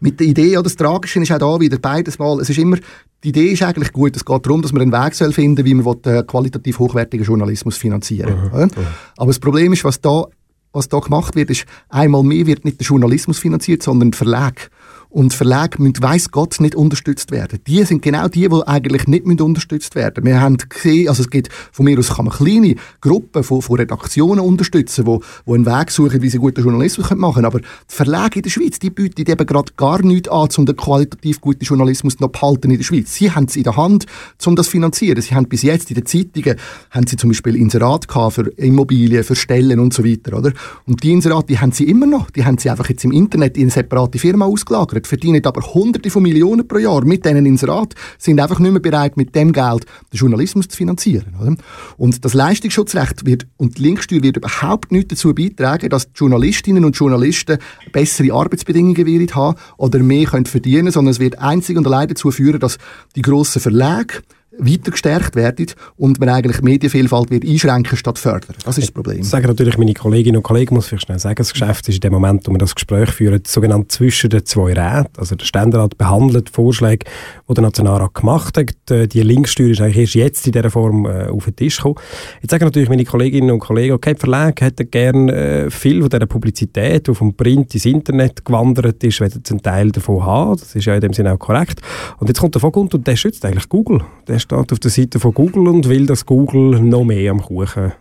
Mit der Idee, ja, das Tragische ist auch da wieder beides Mal, es ist immer, die Idee ist eigentlich gut, es geht darum, dass man einen Weg soll finden wie man will, äh, qualitativ hochwertigen Journalismus finanzieren will. Mhm. Aber das Problem ist, was da, was da gemacht wird, ist, einmal mehr wird nicht der Journalismus finanziert, sondern der Verlag. Und Verlage müssen, weiss Gott, nicht unterstützt werden. Die sind genau die, die eigentlich nicht müssen unterstützt werden Wir haben gesehen, also es gibt, von mir aus kann man kleine Gruppen von, von Redaktionen unterstützen, die, die einen Weg suchen, wie sie guten Journalismus machen können. Aber die Verlage in der Schweiz, die bieten eben gerade gar nichts an, um den qualitativ guten Journalismus noch behalten in der Schweiz. Sie haben es in der Hand, um das zu finanzieren. Sie haben bis jetzt in den Zeitungen, haben sie zum Beispiel Inserat für Immobilien, für Stellen und so weiter, oder? Und die Inserate, die haben sie immer noch. Die haben sie einfach jetzt im Internet in eine separate Firma ausgelagert Monat, verdienen aber Hunderte von Millionen pro Jahr mit denen Inserat, sind einfach nicht mehr bereit, mit dem Geld den Journalismus zu finanzieren. Oder? Und das Leistungsschutzrecht wird und die Linksteuer wird überhaupt nicht dazu beitragen, dass die Journalistinnen und Journalisten bessere Arbeitsbedingungen werden haben oder mehr können verdienen, sondern es wird einzig und allein dazu führen, dass die grossen Verlage weiter gestärkt werden und man eigentlich Medienvielfalt wird einschränken statt fördern. Das ist das Problem. Das sagen natürlich meine Kolleginnen und Kollegen, muss ich schnell sagen, das Geschäft ist in dem Moment, wo wir das Gespräch führen, sogenannt zwischen den zwei Räten. Also der Ständerat behandelt Vorschläge, die der Nationalrat gemacht hat. Die Linksteuer ist eigentlich erst jetzt in dieser Form äh, auf den Tisch gekommen. Jetzt sagen natürlich meine Kolleginnen und Kollegen, okay, die Verlage hätten gerne äh, viel von dieser Publizität, die vom Print ins Internet gewandert ist, wollen einen Teil davon haben. Das ist ja in dem Sinne auch korrekt. Und jetzt kommt der Vogt und der schützt eigentlich Google. Der steht auf der Seite von Google und will, dass Google noch mehr am Kuchen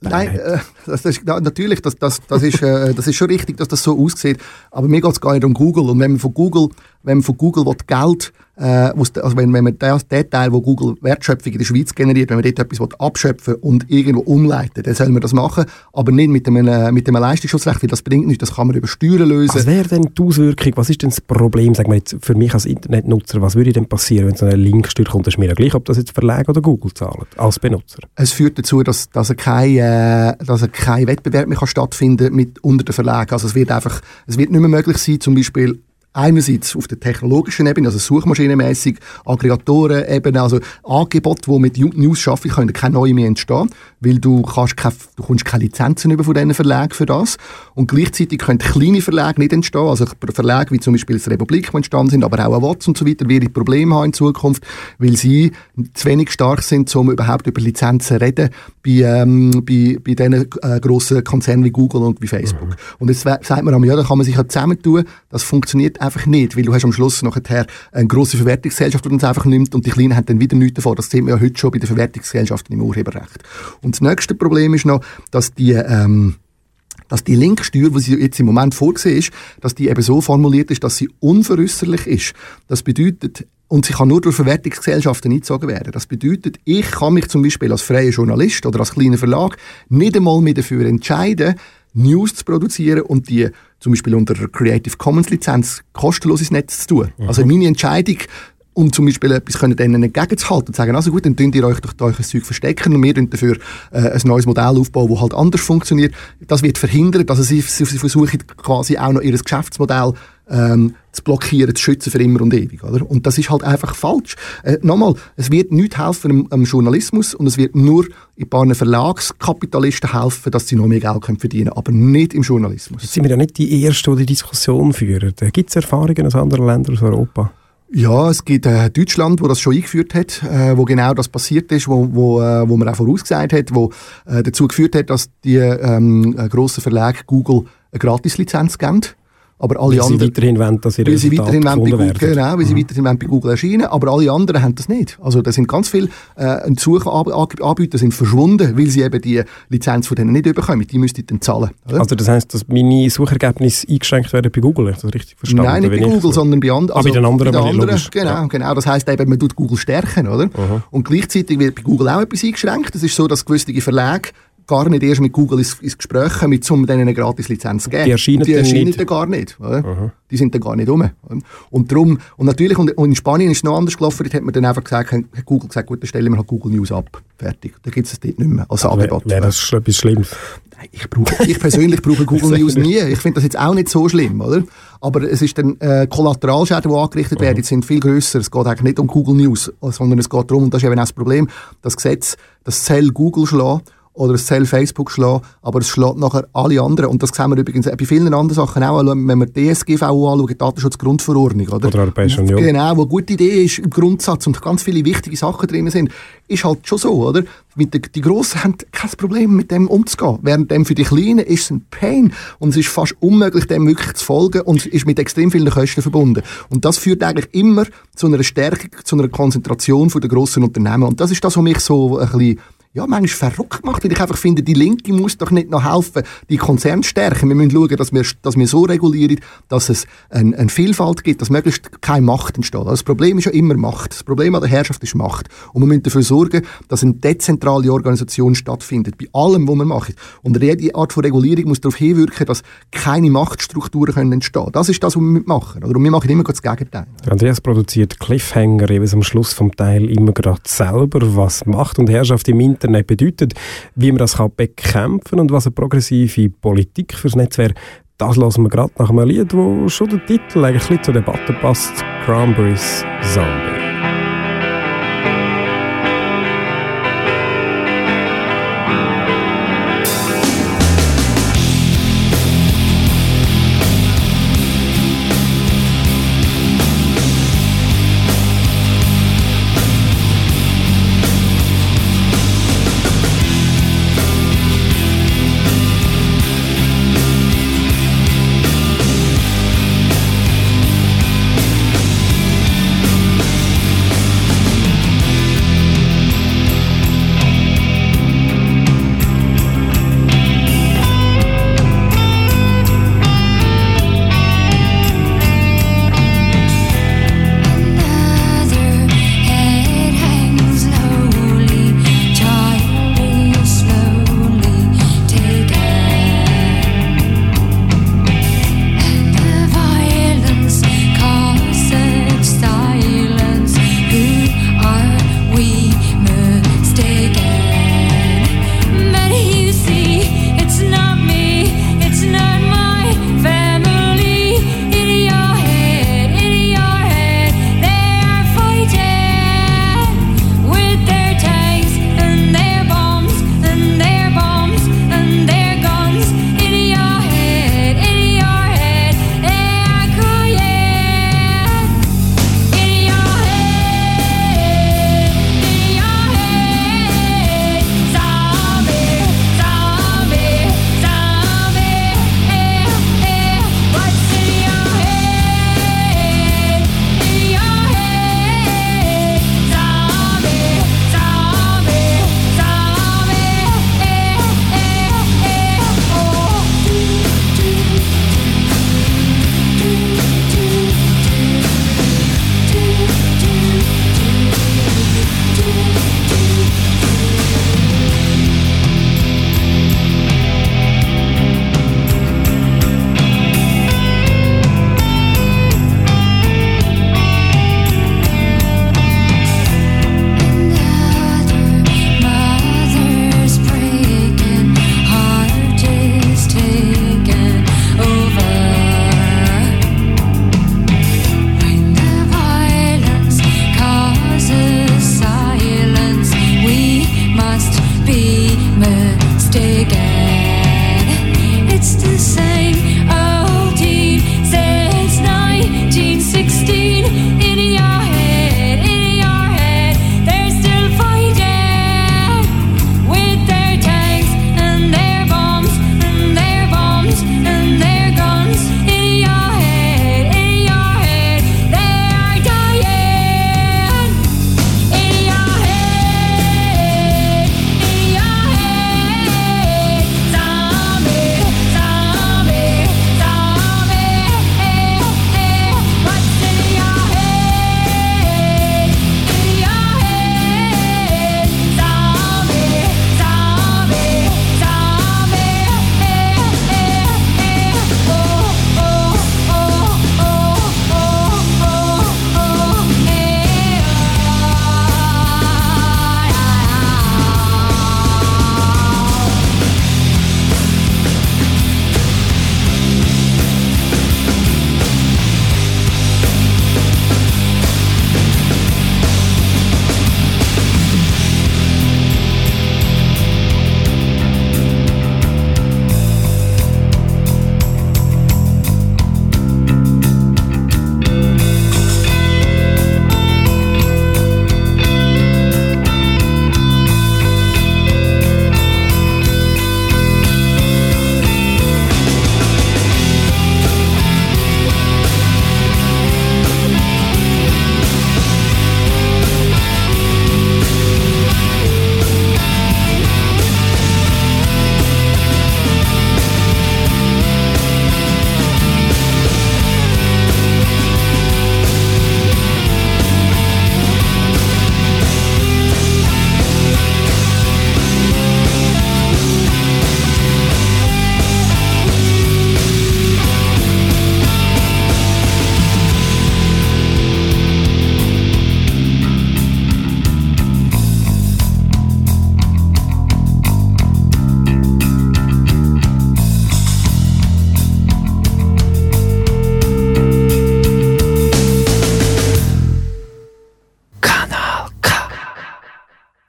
Nein, äh, das, das, natürlich, das, das, das, ist, äh, das ist schon richtig, dass das so aussieht. Aber mir geht es gar nicht um Google. Und wenn man von Google, wenn man von Google Geld äh, also wenn, wenn man das, den Teil, wo Google Wertschöpfung in der Schweiz generiert, wenn man dort etwas abschöpfen und irgendwo umleiten dann soll man das machen, aber nicht mit einem, mit einem Leistungsschutzrecht, weil das bringt nichts, das kann man über Steuern lösen. Was wäre denn die Auswirkung, was ist denn das Problem, sagen wir jetzt, für mich als Internetnutzer, was würde denn passieren, wenn so eine Linksteuer kommt, das ist mir ja gleich, ob das jetzt Verlag oder Google zahlt, als Benutzer? Es führt dazu, dass, dass, er kein, äh, dass er kein Wettbewerb mehr kann stattfinden mit unter den Verlagen. Also es wird einfach, es wird nicht mehr möglich sein, zum Beispiel einerseits auf der technologischen Ebene, also suchmaschinenmäßig, Aggregatoren-Ebene, also Angebote, die mit News schaffen können, keine neue mehr entstehen, weil du kannst keine, du kommst keine Lizenzen über von diesen Verlagen für das. Und gleichzeitig können kleine Verlage nicht entstehen, also Verlage wie zum Beispiel das Republik, die entstanden sind, aber auch Watts und so weiter, werden Probleme haben in Zukunft, weil sie zu wenig stark sind, um überhaupt über Lizenzen zu reden, bei, ähm, bei, bei diesen äh, grossen Konzernen wie Google und wie Facebook. Mhm. Und jetzt sagt man, ja, da kann man sich ja zusammentun, das funktioniert einfach nicht, weil du hast am Schluss nachher eine grosse Verwertungsgesellschaft, die uns einfach nimmt und die Kleinen haben dann wieder nichts davon. Das sehen wir ja heute schon bei den Verwertungsgesellschaften im Urheberrecht. Und das nächste Problem ist noch, dass die, ähm, dass die Linksteuer, die sie jetzt im Moment vorgesehen ist, dass die eben so formuliert ist, dass sie unveräußerlich ist. Das bedeutet, und sie kann nur durch Verwertungsgesellschaften eingezogen werden. Das bedeutet, ich kann mich zum Beispiel als freier Journalist oder als kleiner Verlag nicht einmal mehr dafür entscheiden, News zu produzieren und die zum Beispiel unter der Creative Commons Lizenz kostenlos ins Netz zu tun. Mhm. Also meine Entscheidung, um zum Beispiel etwas können entgegenzuhalten und sagen, also gut, dann könnt ihr euch durch ein Zeug verstecken und wir dafür äh, ein neues Modell aufbauen, das halt anders funktioniert. Das wird verhindern, dass sie, sie versuchen quasi auch noch ihr Geschäftsmodell ähm, zu blockieren, zu schützen für immer und ewig. Oder? Und das ist halt einfach falsch. Äh, Nochmal, es wird nicht helfen am, am, Journalismus und es wird nur ein paar Verlagskapitalisten helfen, dass sie noch mehr Geld können verdienen können, aber nicht im Journalismus. Jetzt sind wir ja nicht die Ersten, die die Diskussion führen. Gibt es Erfahrungen aus anderen Ländern aus Europa? Ja, es gibt äh, Deutschland, wo das schon eingeführt hat, äh, wo genau das passiert ist, wo, wo, äh, wo man auch vorausgesagt hat, wo äh, dazu geführt hat, dass die ähm, äh, grossen Verlage Google eine Gratislizenz geben aber alle weil anderen, sie weiterhin wollen, dass ihre sie weiterhin wollen bei Google, Genau, weil mhm. sie weiterhin wollen bei Google erscheinen, aber alle anderen haben das nicht. Also da sind ganz viele äh, Suchanbieter sind verschwunden, weil sie eben die Lizenz von denen nicht bekommen. Die müssten dann zahlen. Oder? Also das heisst, dass meine Suchergebnisse eingeschränkt werden bei Google? Ist das richtig verstanden? Nein, nicht bei Google, sondern bei, and ah, also bei den anderen. Bei den anderen genau, ja. genau. Das heisst eben, man tut Google stärken, oder? Mhm. Und gleichzeitig wird bei Google auch etwas eingeschränkt. Das ist so, dass gewisse Verlage gar nicht erst mit Google ins, ins Gespräch kommen, um denen eine Gratis-Lizenz zu geben. Die erscheinen, die erscheinen nicht. dann gar nicht. Die sind dann gar nicht rum. Und darum, und natürlich, und, in Spanien ist es noch anders gelaufen, dort hat man dann einfach gesagt, hat Google gesagt, gut, dann stellen wir halt Google News ab. Fertig. Da gibt es dort nicht mehr als Angebot. Wäre das etwas Schlimmes? Ich, brauche, ich persönlich brauche Google News nie. Ich finde das jetzt auch nicht so schlimm, oder? Aber es ist dann äh, Kollateralschäden, die angerichtet werden, die sind viel grösser. Es geht eigentlich nicht um Google News, sondern es geht darum, und das ist eben auch das Problem, das Gesetz, das Zell Google schlägt, oder es soll Facebook schlagen, aber es schlägt nachher alle anderen. Und das sehen wir übrigens bei vielen anderen Sachen auch, wenn wir die DSGVO anschauen, Datenschutzgrundverordnung, oder? Oder Europäische Union. Genau, wo eine gute Idee ist im Grundsatz und ganz viele wichtige Sachen drin sind, ist halt schon so, oder? Mit der, die Grossen haben kein Problem, mit dem umzugehen. Während dem für die Kleinen ist es ein Pain und es ist fast unmöglich, dem wirklich zu folgen und ist mit extrem vielen Kosten verbunden. Und das führt eigentlich immer zu einer Stärkung, zu einer Konzentration der grossen Unternehmen. Und das ist das, was mich so ein bisschen ja, manchmal verrückt gemacht, weil ich einfach finde, die Linke muss doch nicht noch helfen, die Konzerne stärken. Wir müssen schauen, dass wir, dass wir so regulieren, dass es eine ein Vielfalt gibt, dass möglichst keine Macht entsteht. Also das Problem ist ja immer Macht. Das Problem an der Herrschaft ist Macht. Und wir müssen dafür sorgen, dass eine dezentrale Organisation stattfindet, bei allem, was wir machen. Und jede Art von Regulierung muss darauf hinwirken, dass keine Machtstrukturen können entstehen können. Das ist das, was wir machen. Und wir machen immer das Gegenteil. Andreas produziert Cliffhanger jeweils am Schluss vom Teil immer gerade selber, was Macht und Herrschaft im Internet Internet bedeutet, wie man das kann bekämpfen kann und was eine progressive Politik fürs Netz wäre, das lassen wir gerade nach einem Lied, wo schon der Titel eigentlich zur Debatte passt, Cranberries Zombie.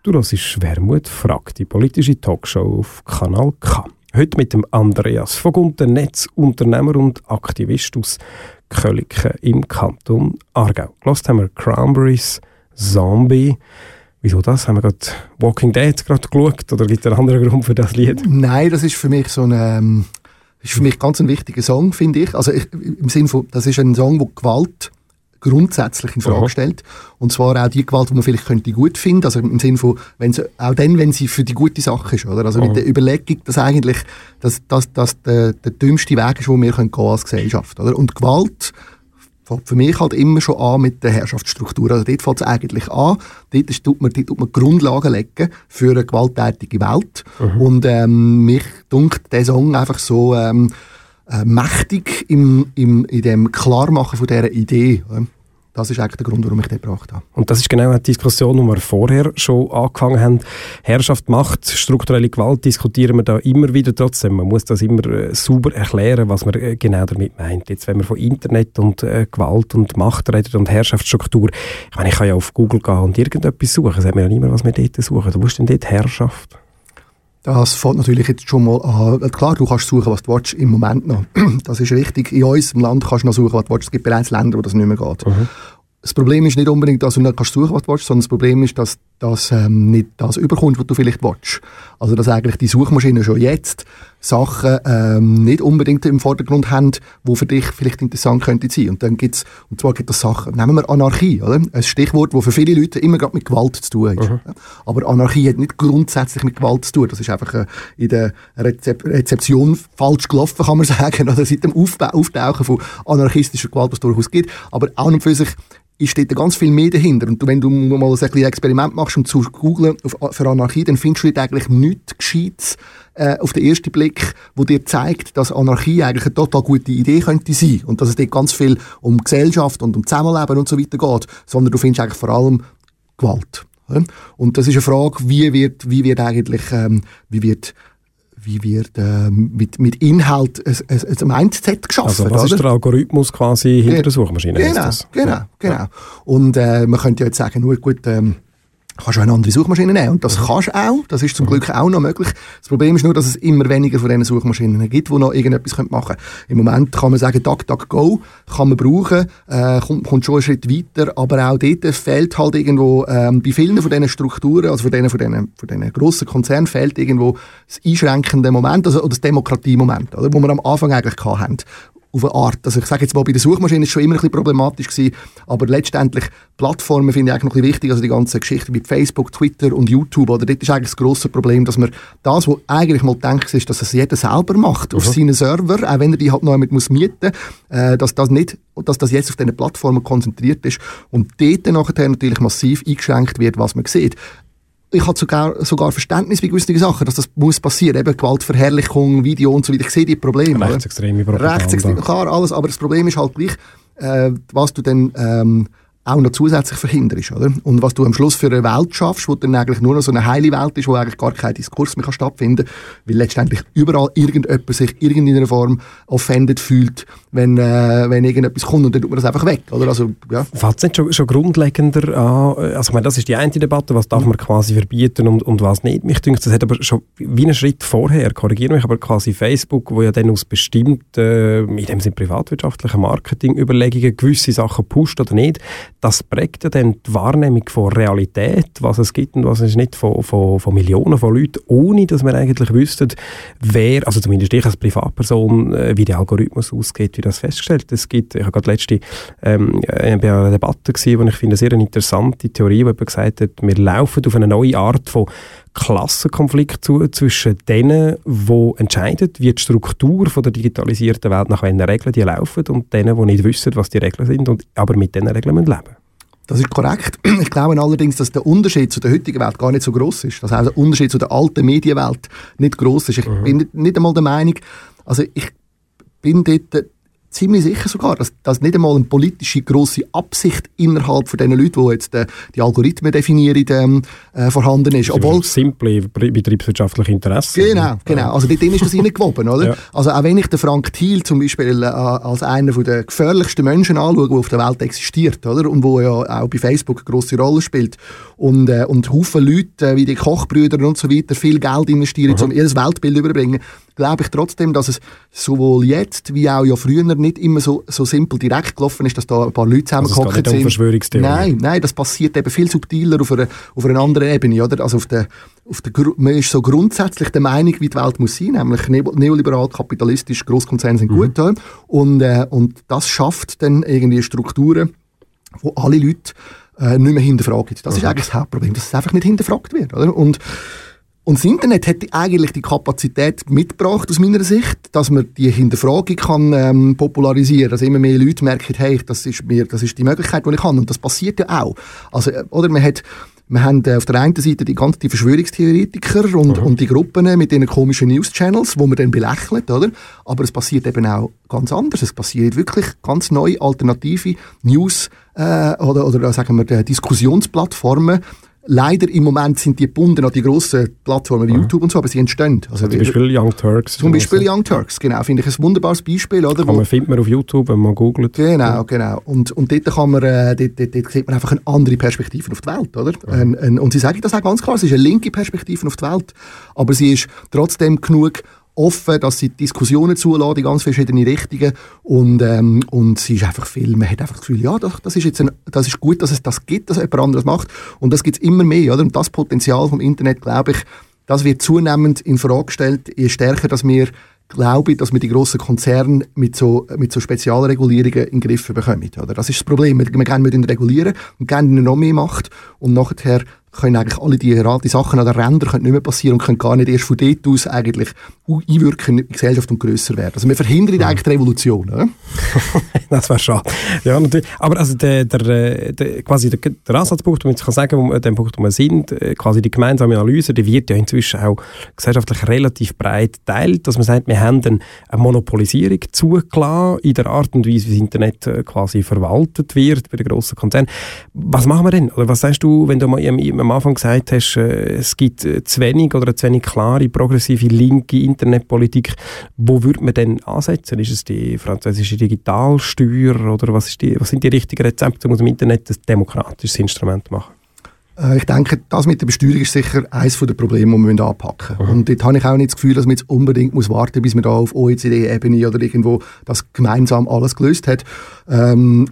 Du hörst Schwermut fragt, die politische Talkshow auf Kanal K. Heute mit dem Andreas von Gunter, Netzunternehmer und Aktivist aus Köliken im Kanton Aargau. Gelost haben wir Cranberries, Zombie. Wieso das? Haben wir gerade Walking Dead gerade geschaut oder gibt es einen anderen Grund für das Lied? Nein, das ist für mich so ein, ähm, ist für mich ganz ein wichtiger Song, finde ich. Also ich, im Sinne von, das ist ein Song, wo Gewalt grundsätzlich in Frage stellt. Und zwar auch die Gewalt, die man vielleicht könnte gut finden, also im Sinne von, wenn sie, auch dann, wenn sie für die gute Sache ist, oder? Also Aha. mit der Überlegung, dass eigentlich, dass, dass, dass der, der dümmste Weg ist, wo wir können gehen als Gesellschaft, oder? Und Gewalt fängt für mich halt immer schon an mit der Herrschaftsstruktur. Also dort fängt es eigentlich an. Dort, ist, tut man, dort tut man Grundlagen legen für eine gewalttätige Welt. Mhm. Und ähm, mich dunkt der Song einfach so ähm, äh, mächtig im, im, in dem Klarmachen von dieser Idee. Das ist eigentlich der Grund, warum ich den gebracht habe. Und das ist genau die Diskussion, die wir vorher schon angefangen haben. Herrschaft, Macht, strukturelle Gewalt diskutieren wir da immer wieder trotzdem. Man muss das immer äh, sauber erklären, was man äh, genau damit meint. Jetzt, wenn man von Internet und äh, Gewalt und Macht redet und Herrschaftsstruktur, ich meine, ich kann ja auf Google gehen und irgendetwas suchen. Sagt mir ja niemand, was wir dort suchen. Du musst denn dort Herrschaft? Das fängt natürlich jetzt schon mal an. Klar, du kannst suchen, was du willst, im Moment noch. [clears throat] Das ist richtig. In unserem Land kannst du noch suchen, was du willst. Es gibt bereits Länder, wo das nicht mehr geht. Mhm. Das Problem ist nicht unbedingt, dass du nicht kannst suchen, was du willst, sondern das Problem ist, dass das ähm, nicht das überkommt, was du vielleicht willst. Also, dass eigentlich die Suchmaschinen schon jetzt Sachen ähm, nicht unbedingt im Vordergrund haben, wo für dich vielleicht interessant könnte sein. Und dann gibt's, und zwar gibt es Sachen, nehmen wir Anarchie, oder? Ein Stichwort, das für viele Leute immer gerade mit Gewalt zu tun hat. Mhm. Aber Anarchie hat nicht grundsätzlich mit Gewalt zu tun. Das ist einfach äh, in der Rezep Rezeption falsch gelaufen, kann man sagen, [laughs] oder seit dem Aufbau, Auftauchen von anarchistischer Gewalt, was es durchaus gibt. Aber auch und für sich ist dort ganz viel mehr dahinter. Und wenn du mal ein Experiment machst und zu googeln für Anarchie, dann findest du eigentlich nichts Gescheites äh, auf den ersten Blick, wo dir zeigt, dass Anarchie eigentlich eine total gute Idee könnte sein und dass es dort ganz viel um Gesellschaft und um Zusammenleben und so weiter geht, sondern du findest eigentlich vor allem Gewalt. Und das ist eine Frage, wie wird, wie wird eigentlich, ähm, wie wird wie wird äh, mit, mit Inhalt ein, ein, ein Mindset geschaffen. Also was oder? ist der Algorithmus quasi hinter der Suchmaschine? Genau, genau, genau. Und äh, man könnte ja jetzt sagen, nur gut, ähm, kannst du eine andere Suchmaschine nehmen. Und das mhm. kannst du auch. Das ist zum mhm. Glück auch noch möglich. Das Problem ist nur, dass es immer weniger von diesen Suchmaschinen gibt, die noch irgendetwas machen können. Im Moment kann man sagen, DuckDuckGo kann man brauchen, äh, kommt, kommt schon einen Schritt weiter, aber auch dort fehlt halt irgendwo, ähm, bei vielen von diesen Strukturen, also von diesen, von diesen, von diesen grossen Konzernen fehlt irgendwo das einschränkende Moment, also, oder das Demokratiemoment, oder, wo wir am Anfang eigentlich hatten auf eine Art. Also ich sage jetzt mal, bei der Suchmaschine ist es schon immer ein bisschen problematisch gewesen, aber letztendlich Plattformen finde ich eigentlich noch ein bisschen wichtig, also die ganze Geschichte mit Facebook, Twitter und YouTube, oder dort ist eigentlich das grosse Problem, dass man das, was eigentlich mal denkt, ist, dass es jeder selber macht, auf mhm. seinen Server, auch wenn er die halt noch mit muss mieten, äh, dass das nicht, dass das jetzt auf diesen Plattformen konzentriert ist und dort nachher natürlich massiv eingeschränkt wird, was man sieht ich habe sogar, sogar Verständnis bei gewissen Sachen, dass das muss passieren. Eben Gewaltverherrlichung, Video und so weiter. Ich sehe die Probleme. Rechtsextreme Propaganda. Rechtsextreme, klar, alles. Aber das Problem ist halt gleich, äh, was du dann ähm, auch noch zusätzlich verhinderst. Oder? Und was du am Schluss für eine Welt schaffst, wo dann eigentlich nur noch so eine heile Welt ist, wo eigentlich gar kein Diskurs mehr stattfinden kann, weil letztendlich überall irgendjemand sich irgendeiner Form offended fühlt, wenn, äh, wenn irgendetwas kommt und dann tut man das einfach weg. Oder? Also, ja. Fällt es nicht schon, schon grundlegender an? Also ich meine, das ist die eine Debatte, was darf man quasi verbieten und, und was nicht. Mich denkt, das hat aber schon wie einen Schritt vorher, korrigiere mich, aber quasi Facebook, wo ja dann aus bestimmten, in dem Sinne privatwirtschaftlichen Marketingüberlegungen gewisse Sachen pusht oder nicht, das prägt ja dann die Wahrnehmung von Realität, was es gibt und was es nicht von, von, von Millionen von Leuten, ohne dass wir eigentlich wüssten, wer, also zumindest ich als Privatperson, äh, wie der Algorithmus ausgeht, wie das festgestellt. Es gibt, ich habe gerade letzte ähm, äh, bei einer Debatte gesehen, wo ich finde, sehr eine interessante Theorie, wo jemand gesagt hat, wir laufen auf eine neue Art von Klassenkonflikt zu, zwischen denen, die entscheiden, wie die Struktur von der digitalisierten Welt nach welchen Regeln die laufen und denen, die nicht wissen, was die Regeln sind und aber mit diesen Regeln leben müssen. Das ist korrekt. [clears throat] Ich glaube allerdings, dass der Unterschied zu der heutigen Welt gar nicht so groß ist. Dass auch der Unterschied zu der alten Medienwelt nicht groß ist. Ich mhm. bin nicht, nicht einmal der Meinung, also ich bin dort ziemlich sicher sogar, dass, dass nicht einmal eine politische grosse Absicht innerhalb von den Leuten, die jetzt äh, die Algorithmen definieren, ähm, äh, vorhanden ist. Obwohl simple betriebswirtschaftliche Interessen. Genau, genau. Also dort ist das [laughs] reingewoben, oder? Ja. Also auch wenn ich den Frank Thiel zum Beispiel äh, als einer der gefährlichsten Menschen anschaue, der auf der Welt existiert, oder? Und wo ja auch bei Facebook eine grosse Rolle spielt und, äh, und Haufen Leute, äh, wie die Kochbrüder und so weiter, viel Geld investieren, mhm. um ihr Weltbild überbringen, glaube ich trotzdem, dass es sowohl jetzt wie auch ja früher nicht immer so, so simpel direkt gelaufen ist, dass da ein paar Leute zusammengekommen also sind. Nein, nein, das passiert eben viel subtiler auf einer, auf einer anderen Ebene, oder? Also auf der, auf der, man ist so grundsätzlich der Meinung, wie die Welt muss sein, nämlich neoliberal, kapitalistisch, Großkonzerne sind mhm. gut. Ja? Und, äh, und das schafft dann irgendwie Strukturen, wo alle Leute äh, nicht mehr hinterfragen. Das mhm. ist eigentlich das Hauptproblem, dass es einfach nicht hinterfragt wird. Oder? Und und das Internet hat eigentlich die Kapazität mitgebracht, aus meiner Sicht, dass man die Hinterfragung kann, ähm, popularisieren kann. Dass immer mehr Leute merken, hey, das ist, mir, das ist die Möglichkeit, die ich habe. Und das passiert ja auch. Also, äh, oder man hat, wir haben äh, auf der einen Seite die ganzen Verschwörungstheoretiker und, mhm. und die Gruppen mit ihren komischen News-Channels, wo man dann belächelt, oder? Aber es passiert eben auch ganz anders. Es passiert wirklich ganz neue, alternative News- äh, oder, oder sagen wir, Diskussionsplattformen, Leider im Moment sind die gebunden an die grossen Plattformen wie mhm. YouTube und so, aber sie entstehen. Also zum Beispiel Young Turks. Zum Beispiel Young Turks, genau. Finde ich ein wunderbares Beispiel. Oder? Kann man findet man auf YouTube, wenn man googelt. Genau, genau. Und, und dort, kann man, äh, dort, dort, dort sieht man einfach eine andere Perspektive auf die Welt. Oder? Mhm. Ein, ein, und sie sagen das auch ganz klar, es ist eine linke Perspektive auf die Welt, aber sie ist trotzdem genug offen, dass sie Diskussionen zulassen in ganz verschiedene Richtungen und, ähm, und sie ist einfach viel, man hat einfach das Gefühl, ja, das, das ist jetzt ein, das ist gut, dass es das gibt, dass jemand anderes macht und das gibt es immer mehr, oder? Und das Potenzial vom Internet, glaube ich, das wird zunehmend in Frage gestellt, je stärker, dass wir glaube ich, dass wir die grossen Konzerne mit so, mit so Spezialregulierungen in den Griff bekommen. Oder? Das ist das Problem. Wir, wir gerne regulieren und gerne noch mehr Macht und nachher können eigentlich alle die, die Sachen an den Rändern können nicht mehr passieren und können gar nicht erst von dort aus eigentlich einwirken in die Gesellschaft und grösser werden. Also wir verhindern ja. eigentlich die Revolution. Oder? [laughs] das wäre schade. Ja, natürlich. Aber also der, der, der, quasi der, der Ansatzpunkt, wo man kann sagen, wo, dem Punkt, wo wir sind, äh, quasi die gemeinsame Analyse, die wird ja inzwischen auch gesellschaftlich relativ breit teilt, dass man sagt, wir haben eine Monopolisierung zugelassen in der Art und Weise, wie das Internet äh, quasi verwaltet wird bei den grossen Konzernen. Was machen wir denn? Oder was sagst du, wenn du mal am Anfang gesagt hast, äh, es gibt äh, zu wenig oder zu wenig klare, progressive, linke Internetpolitik, wo würde man denn ansetzen? Ist es die französische Digitalsteuer oder was, ist die, was sind die richtigen Rezepte, um aus dem Internet ein demokratisches Instrument zu machen? Äh, ich denke, das mit der Besteuerung ist sicher eines der Probleme, die wir anpacken müssen. Mhm. Und dort habe ich auch nicht das Gefühl, dass man jetzt unbedingt muss warten bis man da auf OECD-Ebene oder irgendwo das gemeinsam alles gelöst hat. Ähm,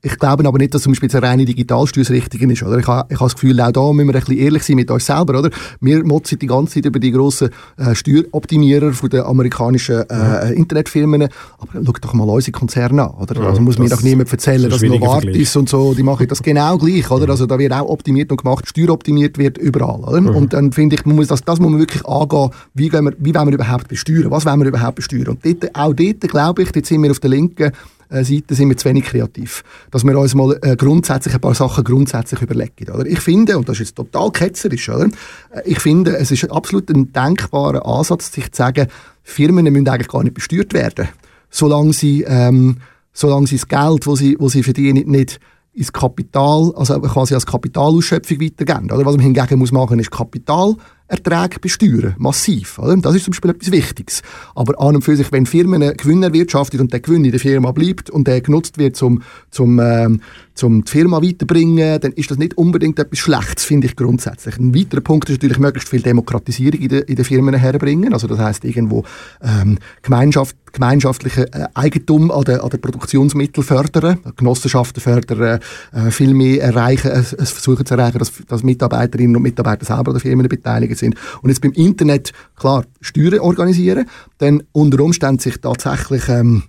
ich glaube aber nicht, dass zum Beispiel eine reine Digitalsteuer das Richtige ist. Oder? Ich, habe, ich habe das Gefühl, auch da müssen wir ein bisschen ehrlich sein mit uns selber. Oder? Wir motzen die ganze Zeit über die grossen äh, Steueroptimierer von den amerikanischen äh, Internetfirmen. Aber schau doch mal unsere Konzerne an. Oder? Ja, also muss mir doch niemand erzählen, dass Novartis und so, die machen das genau gleich. Oder? Also da wird auch optimiert und gemacht, steueroptimiert wird überall. Oder? Mhm. Und dann finde ich, man muss das, das muss man wirklich angehen, wie, wir, wie wollen wir überhaupt besteuern, was wollen wir überhaupt besteuern. Und dort, auch dort, glaube ich, jetzt sind wir auf der linken Seite sind wir zu wenig kreativ. Dass wir uns mal äh, grundsätzlich ein paar Sachen grundsätzlich überlegen. Oder? Ich finde, und das ist jetzt total ketzerisch, oder? Äh, ich finde, es ist absolut ein denkbarer Ansatz, sich zu sagen, Firmen müssen eigentlich gar nicht besteuert werden, solange sie, ähm, solange sie das Geld, das sie, sie verdienen, nicht ins Kapital, also quasi als Kapitalausschöpfung weitergeben. Oder? Was man hingegen muss machen, ist Kapital Erträge besteuern, massiv. Oder? Das ist zum Beispiel etwas Wichtiges. Aber an und für sich, wenn Firmen Gewinn erwirtschaftet und der Gewinn in der Firma bleibt und der genutzt wird, zum, zum, ähm, zum die Firma weiterbringen, dann ist das nicht unbedingt etwas Schlechtes, finde ich grundsätzlich. Ein weiterer Punkt ist natürlich möglichst viel Demokratisierung in, de, in den Firmen herbringen. Also das heißt irgendwo ähm, Gemeinschaft, gemeinschaftliche äh, Eigentum an den, an Produktionsmitteln fördern, Genossenschaften fördern, äh, viel mehr erreichen, äh, versuchen zu erreichen, dass, dass Mitarbeiterinnen und Mitarbeiter selber an den Firmen beteiligt sind. Und jetzt beim Internet, klar, Steuern organisieren, dann unter Umständen sich tatsächlich ähm,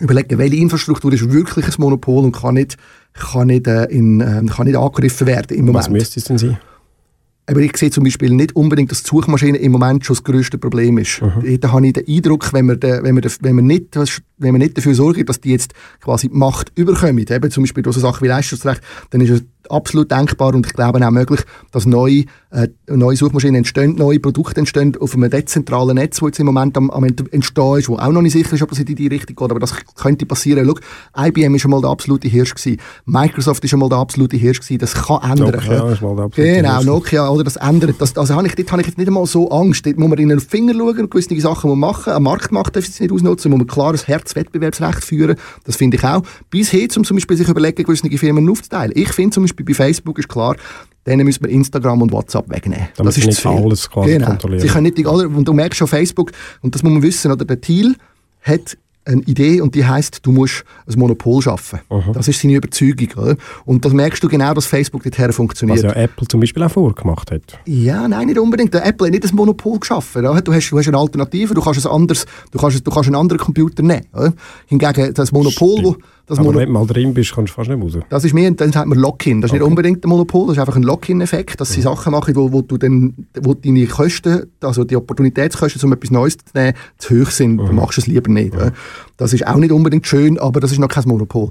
überlegen, welche Infrastruktur ist wirklich ein Monopol und kann nicht, kann nicht, äh, in, äh, kann nicht angegriffen werden im Moment. Was müsste es denn sein? Aber ich sehe zum Beispiel nicht unbedingt, dass die Suchmaschine im Moment schon das grösste Problem ist. Mhm. Da habe ich den Eindruck, wenn man, wenn man, wenn man, nicht, wenn man nicht dafür sorgt, dass die jetzt quasi Macht überkommen, eben zum Beispiel durch so Sachen wie Leistungsrecht, dann ist es absolut denkbar und ich glaube auch möglich, dass neue, äh, neue Suchmaschinen entstehen, neue Produkte entstehen auf einem dezentralen Netz, das jetzt im Moment am, am entstehen ist, wo auch noch nicht sicher ist, ob das in die Richtung geht, aber das könnte passieren. Schau, IBM ist schon mal der absolute Hirsch gewesen. Microsoft ist schon mal der absolute Hirsch gewesen. Das kann ändern. Nokia ist mal der absolute Genau, Hirsch. Nokia, oder das ändert. Das, also habe ich, dort habe ich jetzt nicht einmal so Angst. Dort muss man in den Finger schauen und gewisse Sachen machen. Ein Marktmacht darf es nicht ausnutzen, muss man klares Herzwettbewerbsrecht führen. Das finde ich auch. Bis hin, um zum Beispiel sich überlegen, gewisse Firmen aufzuteilen. Ich finde zum Beispiel bei Facebook ist klar, denen müssen wir Instagram und WhatsApp wegnehmen. Damit das ist nicht alles quasi genau. kontrollieren. Sie können nicht die, und du merkst schon Facebook, und das muss man wissen, oder der Thiel hat eine Idee und die heißt, du musst ein Monopol schaffen. Aha. Das ist seine Überzeugung. Oder? Und das merkst du genau, dass Facebook dorthin funktioniert. Was ja Apple zum Beispiel auch vorgemacht hat. Ja, nein, nicht unbedingt. Der Apple hat nicht ein Monopol geschaffen. Oder? Du, hast, du hast eine Alternative, du kannst, ein anderes, du kannst, du kannst einen anderen Computer nehmen. Oder? Hingegen das Monopol, wo, das Aber wenn du mal drin bist, kannst du fast nicht raus. Das ist mehr, dann sagt man Lock-in. Das ist okay. nicht unbedingt ein Monopol, das ist einfach ein Lock-in-Effekt, dass sie mhm. Sachen machen, wo, wo, du dann, wo deine Kosten, also die Opportunitätskosten, um etwas Neues zu nehmen, zu hoch sind. Mhm. Dann machst du es lieber nicht. Mhm. Das ist auch nicht unbedingt schön, aber das ist noch kein Monopol.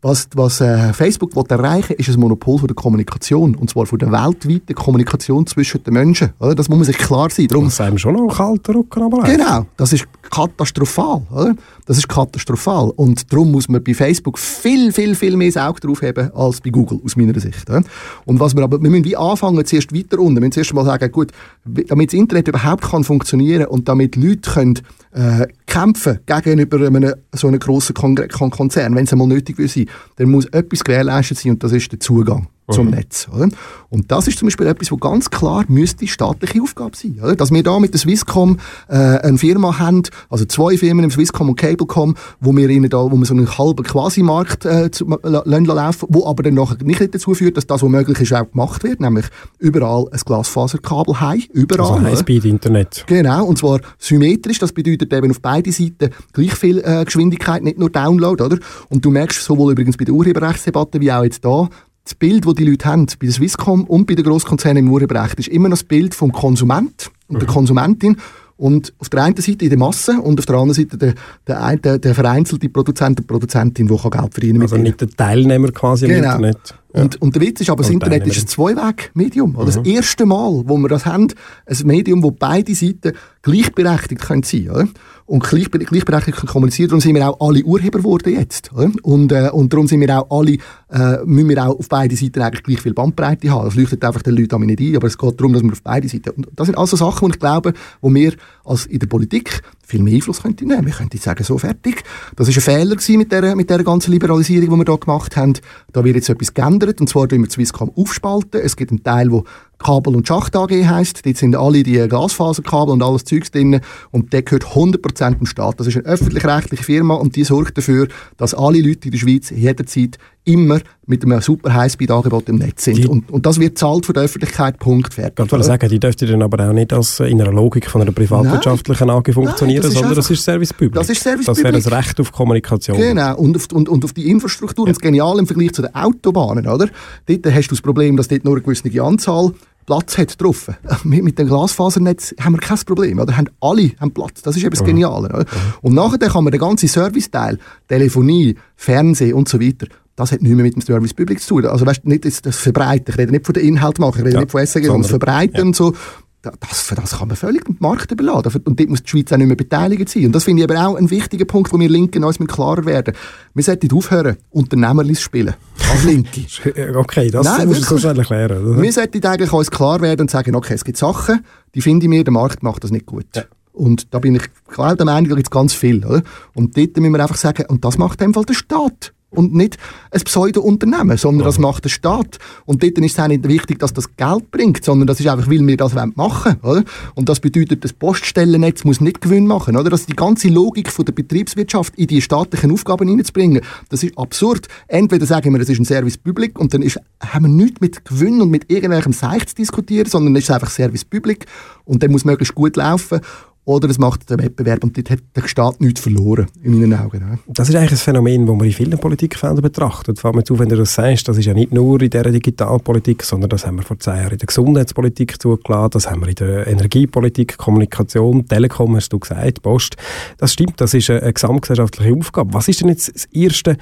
Was, was äh, Facebook will erreichen ist ein Monopol von der Kommunikation. Und zwar von der weltweiten Kommunikation zwischen den Menschen. Oder? Das muss man sich klar sein. Darum, das ist einem schon noch kalter Rücken aber Genau, das ist katastrophal. Oder? Das ist katastrophal. Und darum muss man bei Facebook viel, viel, viel mehr Auge drauf haben als bei Google, aus meiner Sicht. Oder? Und was wir aber, wir müssen wie anfangen, zuerst weiter unten. Wir müssen zuerst mal sagen, gut, damit das Internet überhaupt kann funktionieren und damit Leute können äh, kämpfen gegenüber einem, so einem grossen Kon Kon Konzern, wenn es einmal nötig ist, dann muss etwas gewährleistet sein und das ist der Zugang zum mhm. Netz. Oder? Und das ist zum Beispiel etwas, was ganz klar müsste staatliche Aufgabe sein. Oder? Dass wir da mit der Swisscom äh, eine Firma haben, also zwei Firmen, im Swisscom und Cablecom, wo wir ihnen da, wo wir so einen halben Quasi-Markt äh, laufen, wo aber dann nachher nicht dazu führt, dass das, was möglich ist, auch gemacht wird, nämlich überall ein Glasfaserkabel haben, überall. Also High-Speed-Internet. Genau, und zwar symmetrisch, das bedeutet eben auf beide Seiten gleich viel äh, Geschwindigkeit, nicht nur Download, oder? Und du merkst sowohl übrigens bei der Urheberrechtsdebatte wie auch jetzt da, das Bild, das die Leute haben, bei der Swisscom und bei den Grosskonzernen im Urheberrecht, ist immer noch das Bild vom Konsument und mhm. der Konsumentin. Und auf der einen Seite in der Masse und auf der anderen Seite der, der, der, der vereinzelte Produzent, der Produzentin, der Geld verdienen kann. Also nicht der Teilnehmer quasi genau. im Internet. Ja. Und, und der Witz ist aber, das Internet ist ein Zweiweg-Medium. Mhm. Das erste Mal, wo wir das haben, ein Medium, wo beide Seiten gleichberechtigt können sein können und gleich, gleichberechtigt kommunizieren. Darum sind wir auch alle Urheber geworden jetzt. Oder? Und, äh, und darum sind wir auch alle, äh, müssen wir auch auf beiden Seiten eigentlich gleich viel Bandbreite haben. Das leuchtet einfach den Leuten nicht ein, aber es geht darum, dass wir auf beide Seiten... Und das sind also Sachen, die ich glaube, wo wir als in der Politik viel mehr Einfluss könnte nehmen. Wir könnten sagen, so fertig. Das war ein Fehler mit der, mit der ganzen Liberalisierung, die wir hier gemacht haben. Da wird jetzt etwas geändert, und zwar, wenn wir Swisscom aufspalten. Es gibt einen Teil, der Kabel- und Schacht AG heisst. Dort sind alle die Glasfaserkabel und alles Zeugs drin. Und der gehört 100% dem Staat. Das ist eine öffentlich-rechtliche Firma und die sorgt dafür, dass alle Leute in der Schweiz jederzeit immer mit einem super Highspeed-Angebot im Netz sind. Und, und, das wird zahlt von der Öffentlichkeit, Punkt, fertig. Ich wollte sagen, die dürfte dann aber auch nicht als in einer Logik von einer privatwirtschaftlichen AG funktionieren, nein, das sondern das ist Service Public. Das ist Service Das wäre das Recht auf Kommunikation. Genau, und auf, und, und auf die Infrastruktur. Ja. Und das Genial im Vergleich zu den Autobahnen, oder? Dort hast du das Problem, dass dort nur eine gewisse Anzahl Platz hat drauf. [laughs] Mit, dem Glasfasernetz haben wir kein Problem. Oder? Haben alle haben Platz. Das ist eben das Geniale. Oder? Und nachher kann man den ganzen Serviceteil, Telefonie, Fernsehen und so weiter, das hat nichts mehr mit dem Service Public zu tun. Also weißt, nicht das, das Verbreiten. Ich rede nicht von den Inhalt machen, ich rede ja, nicht von SRG, sondern das Verbreiten ja. und so. Das, für das kann man völlig den Markt überladen. Und dort muss die Schweiz auch nicht mehr beteiligt sein. Und das finde ich aber auch ein wichtiger Punkt, wo wir Linken uns klarer werden. Wir sollten aufhören, Unternehmerlis spielen. Als Linke. [laughs] okay, das Nein, musst du so schnell erklären. Oder? Wir sollten eigentlich uns klar werden und sagen, okay, es gibt Sachen, die finde ich mir, der Markt macht das nicht gut. Ja. Und da bin ich klar der Meinung, da gibt es ganz viel. Oder? Und dort müssen wir einfach sagen, und das macht in dem Fall der Staat und nicht ein Pseudo-Unternehmen, sondern das macht der Staat. Und dort ist es auch nicht wichtig, dass das Geld bringt, sondern das ist einfach, weil wir das machen wollen. Oder? Und das bedeutet, das Poststellennetz muss nicht Gewinn machen. Oder? Das die ganze Logik von der Betriebswirtschaft in die staatlichen Aufgaben hineinzubringen, das ist absurd. Entweder sagen wir, das ist ein Service Public und dann ist, haben wir nichts mit Gewinn und mit irgendwelchem Seich zu diskutieren, sondern es ist einfach Service Public und der muss möglichst gut laufen oder es macht den Wettbewerb und dort hat der Staat nichts verloren, in meinen Augen. Das ist eigentlich ein Phänomen, das man in vielen Politikfeldern betrachtet. Vor allem zu, wenn du das sagst, das ist ja nicht nur in der Digitalpolitik, sondern das haben wir vor zwei Jahren in der Gesundheitspolitik zugelassen, das haben wir in der Energiepolitik, Kommunikation, Telekom, hast du gesagt, Post. Das stimmt, das ist eine, gesamtgesellschaftliche Aufgabe. Was ist denn jetzt das erste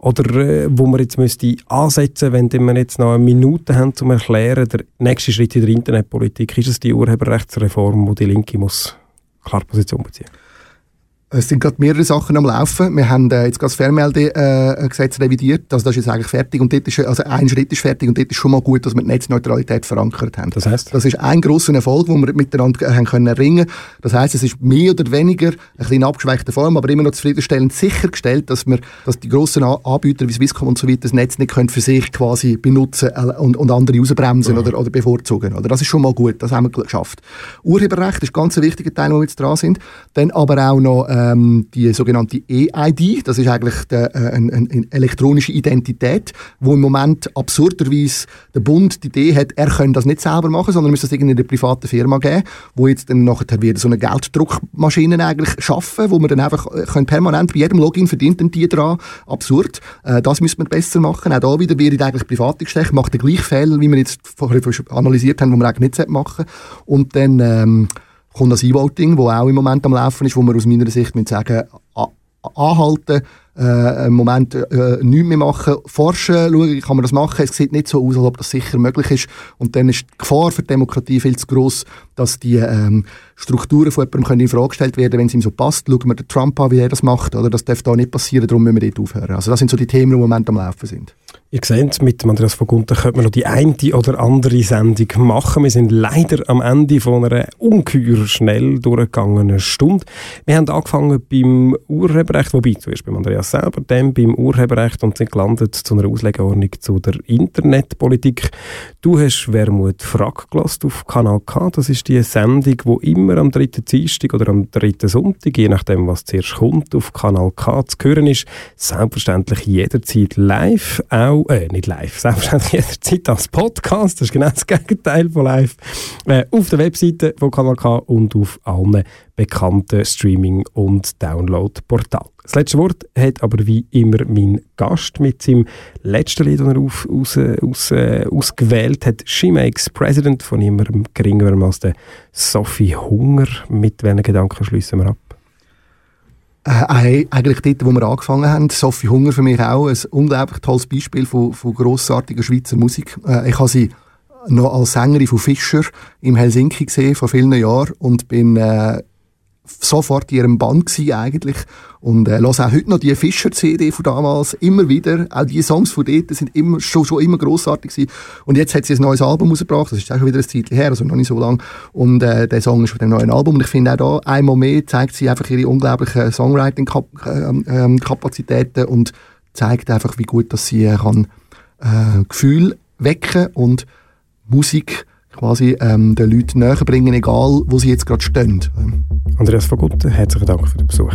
oder äh, wo man jetzt müsste ansetzen, wenn wir jetzt noch eine Minute haben, um erklären, der nächste Schritt in der Internetpolitik, ist es die Urheberrechtsreform, wo die Linke muss klar Position beziehen muss? Es sind gerade mehrere Sachen am Laufen. Wir haben äh, jetzt gerade das Fernmeldegesetz äh, revidiert. Also das ist jetzt eigentlich fertig und dort ist, also ein Schritt ist fertig und dort ist schon mal gut, dass wir die Netzneutralität verankert haben. Das heißt? Das ist ein grosser Erfolg, den wir miteinander äh, haben können erringen. Das heißt, es ist mehr oder weniger ein bisschen abgeschwächter Form, aber immer noch zufriedenstellend sichergestellt, dass wir, dass die grossen Anbieter wie Swisscom und so weiter das Netz nicht können für sich quasi benutzen äh, und, und andere rausbremsen mhm. oder, oder bevorzugen. Oder das ist schon mal gut. Das haben wir geschafft. Urheberrecht ist ganz ein wichtiger Teil, wo wir jetzt dran sind. Dann aber auch noch ähm, die sogenannte E-ID. Das ist eigentlich eine, äh, eine, eine, elektronische Identität, wo im Moment absurderweise der Bund die Idee hat, er könnte das nicht selber machen, sondern müsste das irgendeine private Firma geben, wo jetzt dann nachher wieder so eine Gelddruckmaschine eigentlich schaffen, wo man dann einfach äh, können permanent bei jedem Login verdient die dran. Absurd. Äh, das müsste man besser machen. Auch da wieder wird eigentlich privat gesteckt, macht den gleichen Fehler, wie wir jetzt vorher analysiert haben, wo man eigentlich nicht machen Und dann ähm, kommt das E-Voting, das auch im Moment am Laufen ist, wo man aus meiner Sicht sagen anhalten, äh, im Moment äh, nichts mehr machen, forschen, schauen, kann man das machen. Es sieht nicht so aus, als ob das sicher möglich ist. Und dann ist die Gefahr für die Demokratie viel zu groß, dass die ähm, Strukturen von jemandem können in Frage gestellt werden, wenn es ihm so passt. Schauen wir den Trump an, wie er das macht. Oder? Das darf da nicht passieren, darum müssen wir dort aufhören. Also das sind so die Themen, die im Moment am Laufen sind. Ihr seht, mit Andreas von Gunter könnte man noch die eine oder andere Sendung machen. Wir sind leider am Ende von einer ungeheuer schnell durchgegangenen Stunde. Wir haben angefangen beim Urheberrecht, wobei zuerst beim Andreas selber, dann beim Urheberrecht und sind gelandet zu einer Auslegeordnung zu der Internetpolitik. Du hast Wermut Frag gelassen auf Kanal K. Das ist die Sendung, wo immer am dritten Dienstag oder am dritten Sonntag, je nachdem, was zuerst kommt, auf Kanal K zu hören ist. Selbstverständlich jederzeit live, auch, äh, nicht live, selbstverständlich jederzeit als Podcast. Das ist genau das Gegenteil von live. Äh, auf der Webseite von Kanal K und auf allen bekannten Streaming- und Download-Portalen. Das letzte Wort hat aber wie immer mein Gast mit seinem letzten Lied, das er auf, aus, aus, äh, ausgewählt hat. She Makes President von niemandem geringerem als der Sophie Hunger. Mit welchen Gedanken schließen wir ab? Äh, eigentlich dort, wo wir angefangen haben. Sophie Hunger für mich auch ein unglaublich tolles Beispiel von, von grossartiger Schweizer Musik. Äh, ich habe sie noch als Sängerin von Fischer im Helsinki gesehen vor vielen Jahren und bin äh, sofort in ihrem Band gewesen, eigentlich. Und äh, lasse auch heute noch die Fischer-CD von damals immer wieder. Auch die Songs von dort sind immer, schon, schon immer grossartig gewesen. Und jetzt hat sie ein neues Album rausgebracht. Das ist auch schon wieder ein Zeit her, also noch nicht so lang. Und äh, der Song ist von dem neuen Album. Und ich finde auch da, einmal mehr zeigt sie einfach ihre unglaublichen Songwriting-Kapazitäten und zeigt einfach, wie gut dass sie äh, kann, äh, Gefühl wecken und Musik quasi ähm, den Leuten näher bringen, egal wo sie jetzt gerade stehen. Andreas von Gutten, herzlichen Dank für den Besuch.